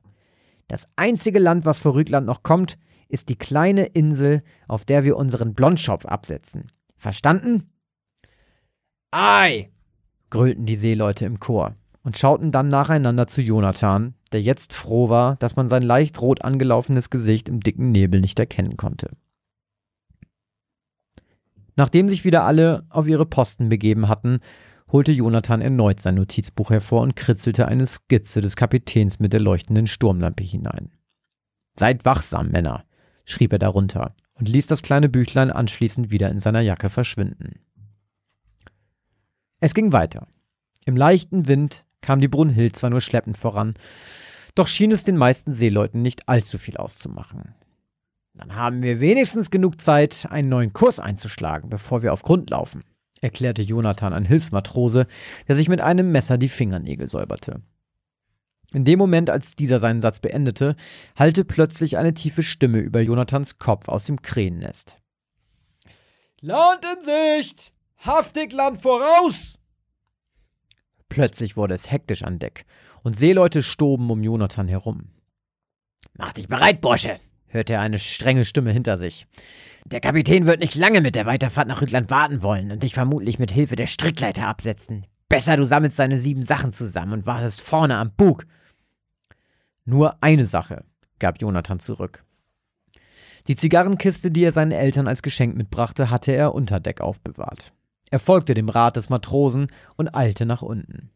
Speaker 4: Das einzige Land, was vor Rügland noch kommt, ist die kleine Insel, auf der wir unseren Blondschopf absetzen. Verstanden?
Speaker 2: Ei! grölten die Seeleute im Chor und schauten dann nacheinander zu Jonathan, der jetzt froh war, dass man sein leicht rot angelaufenes Gesicht im dicken Nebel nicht erkennen konnte. Nachdem sich wieder alle auf ihre Posten begeben hatten, holte Jonathan erneut sein Notizbuch hervor und kritzelte eine Skizze des Kapitäns mit der leuchtenden Sturmlampe hinein. Seid wachsam, Männer, schrieb er darunter und ließ das kleine Büchlein anschließend wieder in seiner Jacke verschwinden. Es ging weiter. Im leichten Wind kam die Brunhild zwar nur schleppend voran, doch schien es den meisten Seeleuten nicht allzu viel auszumachen.
Speaker 4: Dann haben wir wenigstens genug Zeit, einen neuen Kurs einzuschlagen, bevor wir auf Grund laufen, erklärte Jonathan ein Hilfsmatrose, der sich mit einem Messer die Fingernägel säuberte.
Speaker 2: In dem Moment, als dieser seinen Satz beendete, hallte plötzlich eine tiefe Stimme über Jonathans Kopf aus dem Krähennest.
Speaker 5: Land in Sicht! Haftig Land voraus!
Speaker 2: Plötzlich wurde es hektisch an Deck, und Seeleute stoben um Jonathan herum.
Speaker 4: Mach dich bereit, Bursche! Hörte er eine strenge Stimme hinter sich. Der Kapitän wird nicht lange mit der Weiterfahrt nach Rückland warten wollen und dich vermutlich mit Hilfe der Strickleiter absetzen. Besser, du sammelst deine sieben Sachen zusammen und wartest vorne am Bug.
Speaker 2: Nur eine Sache, gab Jonathan zurück. Die Zigarrenkiste, die er seinen Eltern als Geschenk mitbrachte, hatte er unter Deck aufbewahrt. Er folgte dem Rat des Matrosen und eilte nach unten.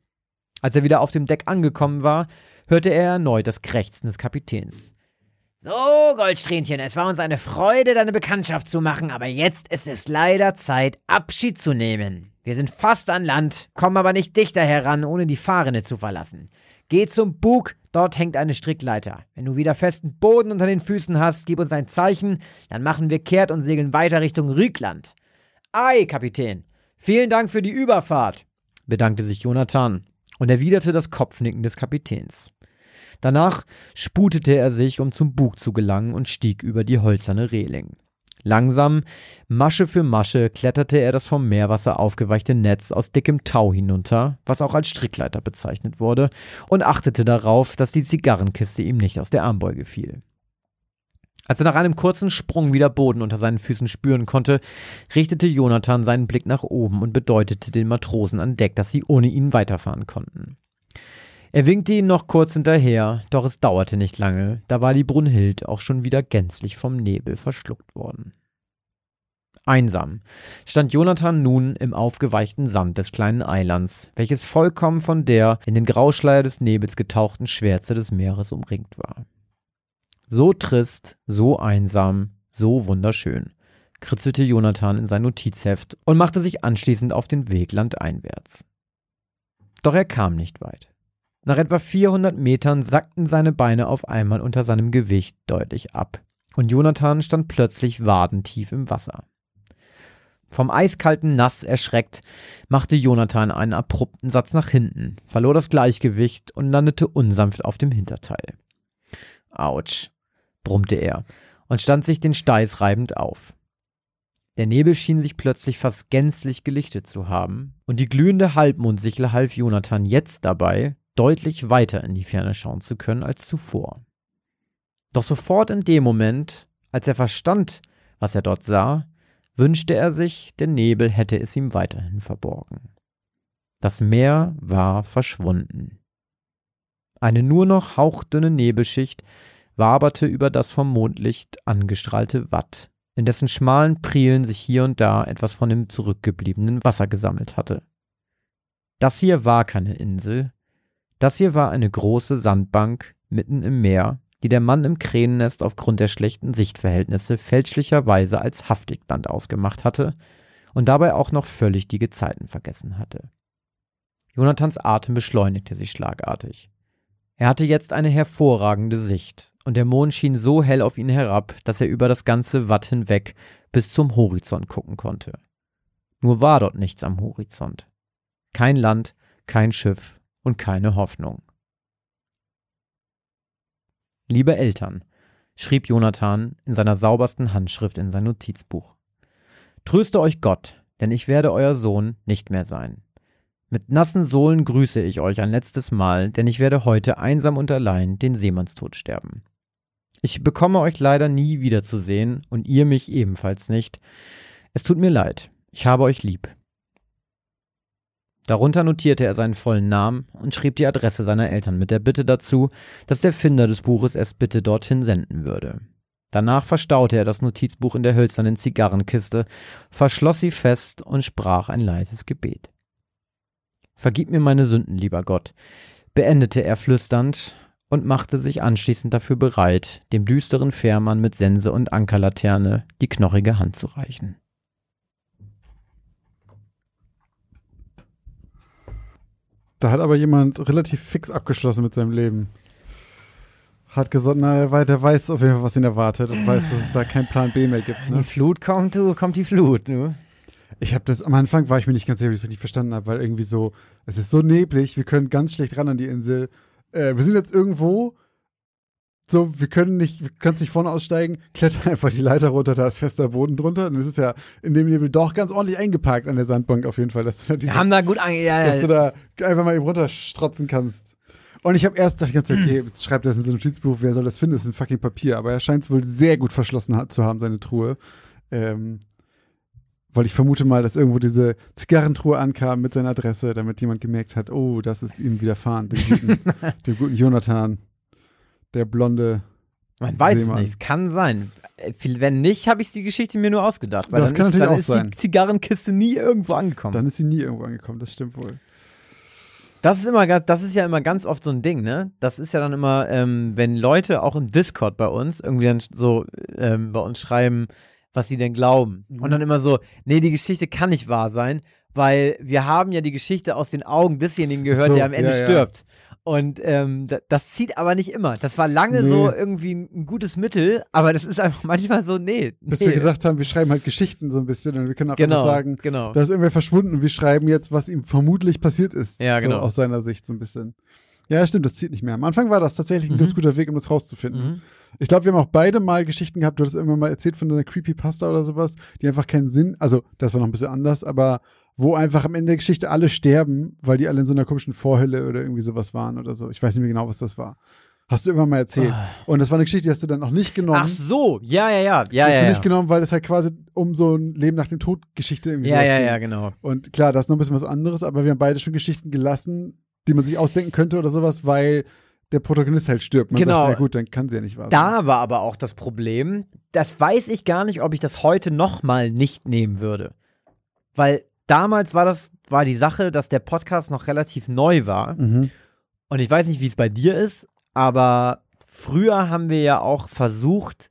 Speaker 2: Als er wieder auf dem Deck angekommen war, hörte er erneut das Krächzen des Kapitäns.
Speaker 4: So, Goldsträhnchen, es war uns eine Freude, deine Bekanntschaft zu machen, aber jetzt ist es leider Zeit, Abschied zu nehmen. Wir sind fast an Land, kommen aber nicht dichter heran, ohne die Fahrrinne zu verlassen. Geh zum Bug, dort hängt eine Strickleiter. Wenn du wieder festen Boden unter den Füßen hast, gib uns ein Zeichen, dann machen wir kehrt und segeln weiter Richtung Rügland.
Speaker 5: Ei, Kapitän, vielen Dank für die Überfahrt,
Speaker 2: bedankte sich Jonathan und erwiderte das Kopfnicken des Kapitäns. Danach sputete er sich, um zum Bug zu gelangen und stieg über die hölzerne Reling. Langsam, Masche für Masche, kletterte er das vom Meerwasser aufgeweichte Netz aus dickem Tau hinunter, was auch als Strickleiter bezeichnet wurde, und achtete darauf, dass die Zigarrenkiste ihm nicht aus der Armbeuge fiel. Als er nach einem kurzen Sprung wieder Boden unter seinen Füßen spüren konnte, richtete Jonathan seinen Blick nach oben und bedeutete den Matrosen an Deck, dass sie ohne ihn weiterfahren konnten. Er winkte ihnen noch kurz hinterher, doch es dauerte nicht lange, da war die Brunhild auch schon wieder gänzlich vom Nebel verschluckt worden. Einsam stand Jonathan nun im aufgeweichten Sand des kleinen Eilands, welches vollkommen von der in den Grauschleier des Nebels getauchten Schwärze des Meeres umringt war. So trist, so einsam, so wunderschön, kritzelte Jonathan in sein Notizheft und machte sich anschließend auf den Weg landeinwärts. Doch er kam nicht weit. Nach etwa 400 Metern sackten seine Beine auf einmal unter seinem Gewicht deutlich ab, und Jonathan stand plötzlich wadentief im Wasser. Vom eiskalten Nass erschreckt, machte Jonathan einen abrupten Satz nach hinten, verlor das Gleichgewicht und landete unsanft auf dem Hinterteil. Autsch, brummte er und stand sich den Steiß reibend auf. Der Nebel schien sich plötzlich fast gänzlich gelichtet zu haben, und die glühende Halbmondsichel half Jonathan jetzt dabei, deutlich weiter in die Ferne schauen zu können als zuvor. Doch sofort in dem Moment, als er verstand, was er dort sah, wünschte er sich, der Nebel hätte es ihm weiterhin verborgen. Das Meer war verschwunden. Eine nur noch hauchdünne Nebelschicht waberte über das vom Mondlicht angestrahlte Watt, in dessen schmalen Prielen sich hier und da etwas von dem zurückgebliebenen Wasser gesammelt hatte. Das hier war keine Insel, das hier war eine große Sandbank mitten im Meer, die der Mann im Kränennest aufgrund der schlechten Sichtverhältnisse fälschlicherweise als Haftigland ausgemacht hatte und dabei auch noch völlig die Gezeiten vergessen hatte. Jonathans Atem beschleunigte sich schlagartig. Er hatte jetzt eine hervorragende Sicht, und der Mond schien so hell auf ihn herab, dass er über das ganze Watt hinweg bis zum Horizont gucken konnte. Nur war dort nichts am Horizont. Kein Land, kein Schiff und keine Hoffnung. Liebe Eltern, schrieb Jonathan in seiner saubersten Handschrift in sein Notizbuch. Tröste euch Gott, denn ich werde euer Sohn nicht mehr sein. Mit nassen Sohlen grüße ich euch ein letztes Mal, denn ich werde heute einsam und allein den Seemannstod sterben. Ich bekomme euch leider nie wiederzusehen und ihr mich ebenfalls nicht. Es tut mir leid, ich habe euch lieb. Darunter notierte er seinen vollen Namen und schrieb die Adresse seiner Eltern mit der Bitte dazu, dass der Finder des Buches es bitte dorthin senden würde. Danach verstaute er das Notizbuch in der hölzernen Zigarrenkiste, verschloss sie fest und sprach ein leises Gebet. Vergib mir meine Sünden, lieber Gott, beendete er flüsternd und machte sich anschließend dafür bereit, dem düsteren Fährmann mit Sense und Ankerlaterne die knochige Hand zu reichen.
Speaker 1: Da hat aber jemand relativ fix abgeschlossen mit seinem Leben. Hat gesagt, na, der weiß auf jeden Fall, was ihn erwartet und weiß, dass es da keinen Plan B mehr gibt.
Speaker 2: Ne? Die Flut kommt, du, kommt die Flut, du.
Speaker 1: Ich habe das am Anfang war ich mir nicht ganz sicher, ob ich das richtig verstanden habe, weil irgendwie so, es ist so neblig, wir können ganz schlecht ran an die Insel. Äh, wir sind jetzt irgendwo so, wir können nicht, wir können nicht vorne aussteigen, kletter einfach die Leiter runter, da ist fester Boden drunter. Und es ist ja in dem Nebel doch ganz ordentlich eingeparkt an der Sandbank auf jeden Fall. Dass
Speaker 2: du, wir haben da gut ange ja,
Speaker 1: Dass du da einfach mal eben runterstrotzen kannst. Und ich habe erst gedacht, die ganze Zeit, okay, jetzt schreibt das in so ein Notizbuch, wer soll das finden? Das ist ein fucking Papier. Aber er scheint es wohl sehr gut verschlossen zu haben, seine Truhe. Ähm, weil ich vermute mal, dass irgendwo diese Zigarrentruhe ankam mit seiner Adresse, damit jemand gemerkt hat, oh, das ist ihm widerfahren, dem guten, dem guten Jonathan der blonde.
Speaker 2: Man weiß Seemann. es nicht, es kann sein. Äh, wenn nicht, habe ich die Geschichte mir nur ausgedacht. Weil
Speaker 1: das
Speaker 2: dann
Speaker 1: kann
Speaker 2: ist,
Speaker 1: natürlich
Speaker 2: dann
Speaker 1: auch
Speaker 2: ist
Speaker 1: sein.
Speaker 2: die Zigarrenkiste nie irgendwo angekommen.
Speaker 1: Dann ist sie nie irgendwo angekommen, das stimmt wohl.
Speaker 2: Das ist immer, das ist ja immer ganz oft so ein Ding, ne? Das ist ja dann immer, ähm, wenn Leute auch im Discord bei uns irgendwie dann so ähm, bei uns schreiben, was sie denn glauben. Mhm. Und dann immer so, nee, die Geschichte kann nicht wahr sein, weil wir haben ja die Geschichte aus den Augen desjenigen gehört, so, der am Ende ja, stirbt. Und ähm, das zieht aber nicht immer. Das war lange nee. so irgendwie ein gutes Mittel, aber das ist einfach manchmal so, nee.
Speaker 1: Bis
Speaker 2: nee.
Speaker 1: wir gesagt haben, wir schreiben halt Geschichten so ein bisschen und wir können auch genau, sagen,
Speaker 2: genau.
Speaker 1: da ist irgendwer verschwunden und wir schreiben jetzt, was ihm vermutlich passiert ist.
Speaker 2: Ja, genau.
Speaker 1: So aus seiner Sicht so ein bisschen. Ja, stimmt, das zieht nicht mehr. Am Anfang war das tatsächlich ein mhm. ganz guter Weg, um das rauszufinden. Mhm. Ich glaube, wir haben auch beide mal Geschichten gehabt, du hast irgendwann mal erzählt von deiner Creepypasta oder sowas, die einfach keinen Sinn, also das war noch ein bisschen anders, aber wo einfach am Ende der Geschichte alle sterben, weil die alle in so einer komischen Vorhülle oder irgendwie sowas waren oder so. Ich weiß nicht mehr genau, was das war. Hast du immer mal erzählt. Oh. Und das war eine Geschichte, die hast du dann noch nicht genommen.
Speaker 2: Ach so, ja, ja, ja. ja
Speaker 1: die hast
Speaker 2: ja,
Speaker 1: du nicht
Speaker 2: ja.
Speaker 1: genommen, weil es halt quasi um so ein Leben nach dem Tod Geschichte irgendwie
Speaker 2: Ja, ja,
Speaker 1: ging.
Speaker 2: ja, genau.
Speaker 1: Und klar, das ist noch ein bisschen was anderes, aber wir haben beide schon Geschichten gelassen, die man sich ausdenken könnte oder sowas, weil der Protagonist halt stirbt. Man
Speaker 2: genau.
Speaker 1: sagt, na gut, dann kann sie ja nicht wahr sein.
Speaker 2: Da war aber auch das Problem, das weiß ich gar nicht, ob ich das heute nochmal nicht nehmen würde. Weil damals war das, war die Sache, dass der Podcast noch relativ neu war.
Speaker 1: Mhm.
Speaker 2: Und ich weiß nicht, wie es bei dir ist, aber früher haben wir ja auch versucht,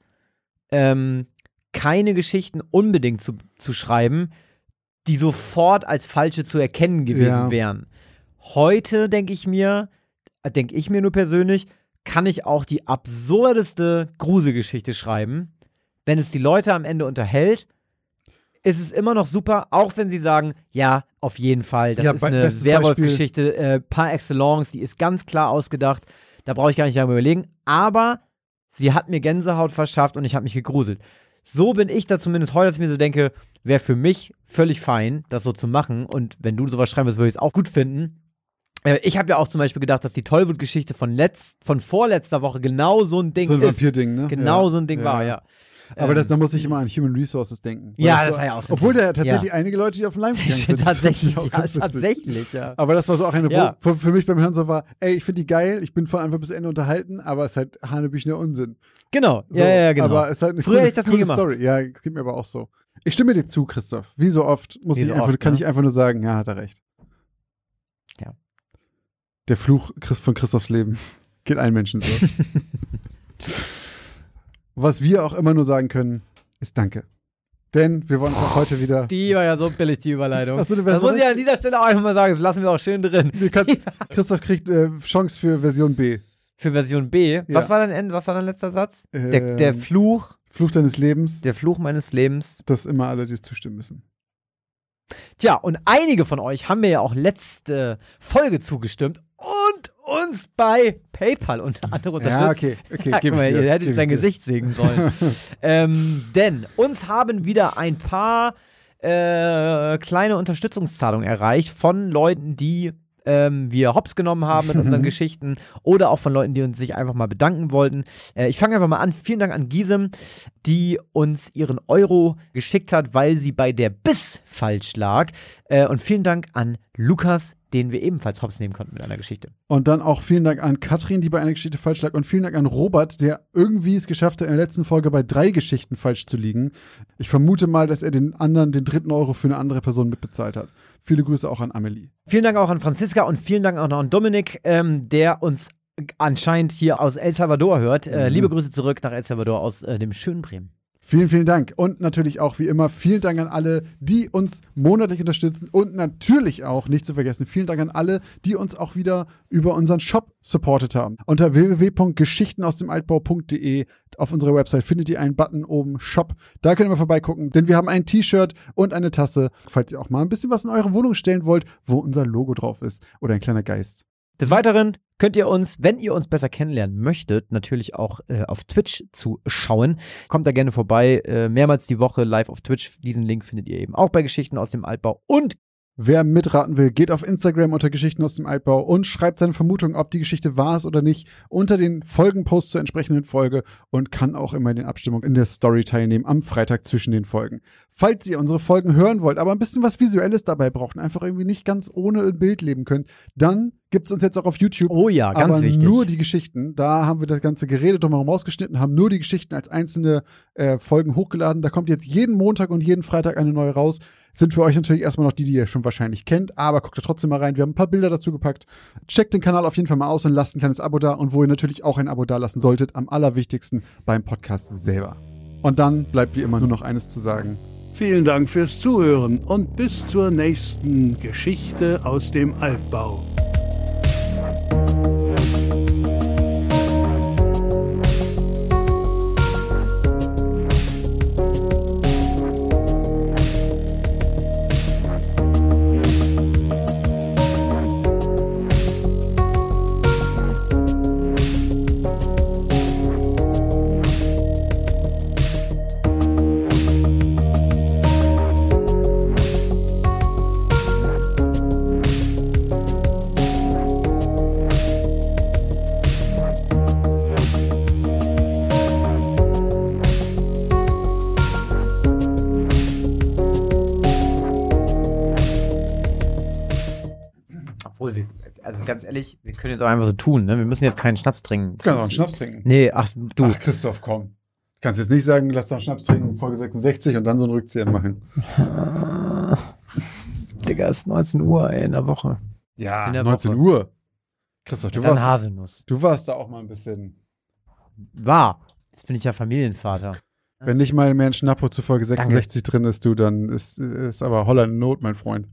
Speaker 2: ähm, keine Geschichten unbedingt zu, zu schreiben, die sofort als falsche zu erkennen gewesen ja. wären. Heute denke ich mir, denke ich mir nur persönlich, kann ich auch die absurdeste Gruselgeschichte schreiben, wenn es die Leute am Ende unterhält ist es immer noch super, auch wenn sie sagen, ja, auf jeden Fall, das ja, ist eine Werwolf-Geschichte äh, par excellence, die ist ganz klar ausgedacht, da brauche ich gar nicht lange überlegen, aber sie hat mir Gänsehaut verschafft und ich habe mich gegruselt. So bin ich da zumindest heute, dass ich mir so denke, wäre für mich völlig fein, das so zu machen. Und wenn du sowas schreiben würdest, würde ich es auch gut finden. Äh, Ich habe ja auch zum Beispiel gedacht, dass die Tollwut-Geschichte von, letzt, von vorletzter Woche genau so ein Ding
Speaker 1: So ein
Speaker 2: ist.
Speaker 1: Vampir-Ding, ne?
Speaker 2: Genau
Speaker 1: Ja.
Speaker 2: so ein Ding
Speaker 1: Ja.
Speaker 2: war, ja.
Speaker 1: Aber
Speaker 2: Ähm,
Speaker 1: das, da muss ich immer an Human Resources denken.
Speaker 2: Ja, das war ja auch so
Speaker 1: Obwohl da tatsächlich einige Leute, die auf den Leim gegangen sind.
Speaker 2: Tatsächlich,
Speaker 1: auch
Speaker 2: ja, tatsächlich, ja.
Speaker 1: Aber das war so auch eine,
Speaker 2: Ja.
Speaker 1: wo für, mich beim Hören so war, ey, ich finde die geil, ich bin von Anfang bis Ende unterhalten, aber es ist halt Hanebüchner Unsinn.
Speaker 2: Genau,
Speaker 1: So,
Speaker 2: ja, ja, ja, genau.
Speaker 1: Aber es ist halt eine
Speaker 2: Früher
Speaker 1: coole,
Speaker 2: hätte ich das nie gemacht.
Speaker 1: Story. Ja, es geht mir aber auch so. Ich stimme dir zu, Christoph. Wie so oft muss
Speaker 2: Wie
Speaker 1: ich
Speaker 2: so
Speaker 1: einfach,
Speaker 2: oft,
Speaker 1: kann
Speaker 2: ne?
Speaker 1: ich einfach nur sagen, ja, hat er recht.
Speaker 2: Ja.
Speaker 1: Der Fluch von Christophs Leben geht allen Menschen so. Was wir auch immer nur sagen können, ist Danke. Denn wir wollen auch heute wieder.
Speaker 2: Die war ja so billig, die Überleitung.
Speaker 1: Hast du eine
Speaker 2: das muss ich an dieser Stelle auch einfach mal sagen, das lassen wir auch schön drin.
Speaker 1: Könnt, Christoph kriegt äh, Chance für Version B.
Speaker 2: Für Version B.
Speaker 1: Ja.
Speaker 2: Was war dein Ende, was war dein letzter Satz? Der, der
Speaker 1: Ähm,
Speaker 2: Fluch,
Speaker 1: Fluch deines Lebens,
Speaker 2: der Fluch meines Lebens.
Speaker 1: dass immer alle dir zustimmen müssen.
Speaker 2: Tja, und einige von euch haben mir ja auch letzte Folge zugestimmt uns bei PayPal unter anderem unterstützt.
Speaker 1: Ja, okay, okay,
Speaker 2: Ja, mal,
Speaker 1: dir.
Speaker 2: Ihr hättet sein. Gesicht sehen sollen. ähm, denn uns haben wieder ein paar äh, kleine Unterstützungszahlungen erreicht von Leuten, die ähm, wir hops genommen haben mit unseren Geschichten oder auch von Leuten, die uns sich einfach mal bedanken wollten. Äh, ich fange einfach mal an. Vielen Dank an Gisem, die uns ihren Euro geschickt hat, weil sie bei der Biss falsch lag. Äh, und vielen Dank an Lukas, den wir ebenfalls hops nehmen konnten mit einer Geschichte.
Speaker 1: Und dann auch vielen Dank an Katrin, die bei einer Geschichte falsch lag. Und vielen Dank an Robert, der irgendwie es geschafft hat, in der letzten Folge bei drei Geschichten falsch zu liegen. Ich vermute mal, dass er den anderen, den dritten Euro für eine andere Person mitbezahlt hat. Viele Grüße auch an Amelie.
Speaker 2: Vielen Dank auch an Franziska und vielen Dank auch noch an Dominik, ähm, der uns anscheinend hier aus El Salvador hört. Äh,
Speaker 1: Mhm.
Speaker 2: liebe Grüße zurück nach El Salvador aus äh, dem schönen Bremen.
Speaker 1: Vielen, vielen Dank. Und natürlich auch wie immer vielen Dank an alle, die uns monatlich unterstützen. Und natürlich auch, nicht zu vergessen, vielen Dank an alle, die uns auch wieder über unseren Shop supportet haben. Unter www.geschichtenausdemaltbau.de auf unserer Website findet ihr einen Button oben Shop. Da könnt ihr mal vorbeigucken, denn wir haben ein T-Shirt und eine Tasse, falls ihr auch mal ein bisschen was in eure Wohnung stellen wollt, wo unser Logo drauf ist oder ein kleiner Geist.
Speaker 2: Des Weiteren könnt ihr uns, wenn ihr uns besser kennenlernen möchtet, natürlich auch äh, auf Twitch zuschauen. Kommt da gerne vorbei, äh, mehrmals die Woche live auf Twitch. Diesen Link findet ihr eben auch bei Geschichten aus dem Altbau. Und
Speaker 1: Wer mitraten will, geht auf Instagram unter Geschichten aus dem Altbau und schreibt seine Vermutung, ob die Geschichte wahr ist oder nicht, unter den Folgenposts zur entsprechenden Folge und kann auch immer in den Abstimmungen in der Story teilnehmen am Freitag zwischen den Folgen. Falls ihr unsere Folgen hören wollt, aber ein bisschen was Visuelles dabei braucht und einfach irgendwie nicht ganz ohne Bild leben könnt, dann gibt es uns jetzt auch auf YouTube.
Speaker 2: oh ja, ganz
Speaker 1: aber
Speaker 2: wichtig.
Speaker 1: nur die Geschichten. Da haben wir das ganze Gerede drumherum rausgeschnitten, haben nur die Geschichten als einzelne äh, Folgen hochgeladen. Da kommt jetzt jeden Montag und jeden Freitag eine neue raus. Sind für euch natürlich erstmal noch die, die ihr schon wahrscheinlich kennt, aber guckt da trotzdem mal rein. Wir haben ein paar Bilder dazu gepackt. Checkt den Kanal auf jeden Fall mal aus und lasst ein kleines Abo da. Und wo ihr natürlich auch ein Abo da lassen solltet, am allerwichtigsten beim Podcast selber. Und dann bleibt wie immer nur noch eines zu sagen.
Speaker 3: Vielen Dank fürs Zuhören und bis zur nächsten Geschichte aus dem Altbau.
Speaker 2: Obwohl, jetzt auch einfach so tun, ne? Wir müssen jetzt keinen Schnaps trinken. Das
Speaker 1: Kannst auch einen Schnaps trinken.
Speaker 2: Nee, ach, du.
Speaker 1: Ach, Christoph, komm. Kannst jetzt nicht sagen, lass doch einen Schnaps trinken, Folge 66 und dann so einen Rückzieher machen.
Speaker 2: Digga, es ist 19 Uhr ey, in der Woche.
Speaker 1: Ja,
Speaker 2: In der
Speaker 1: 19
Speaker 2: Woche.
Speaker 1: Uhr. Christoph, du
Speaker 2: Dann
Speaker 1: warst,
Speaker 2: Haselnuss.
Speaker 1: du warst da auch mal ein bisschen.
Speaker 2: War. Jetzt bin ich ja Familienvater.
Speaker 1: Wenn nicht mal mehr ein Schnappo zu Folge 66 drin ist, du, dann ist, ist aber Holland in Not, mein Freund.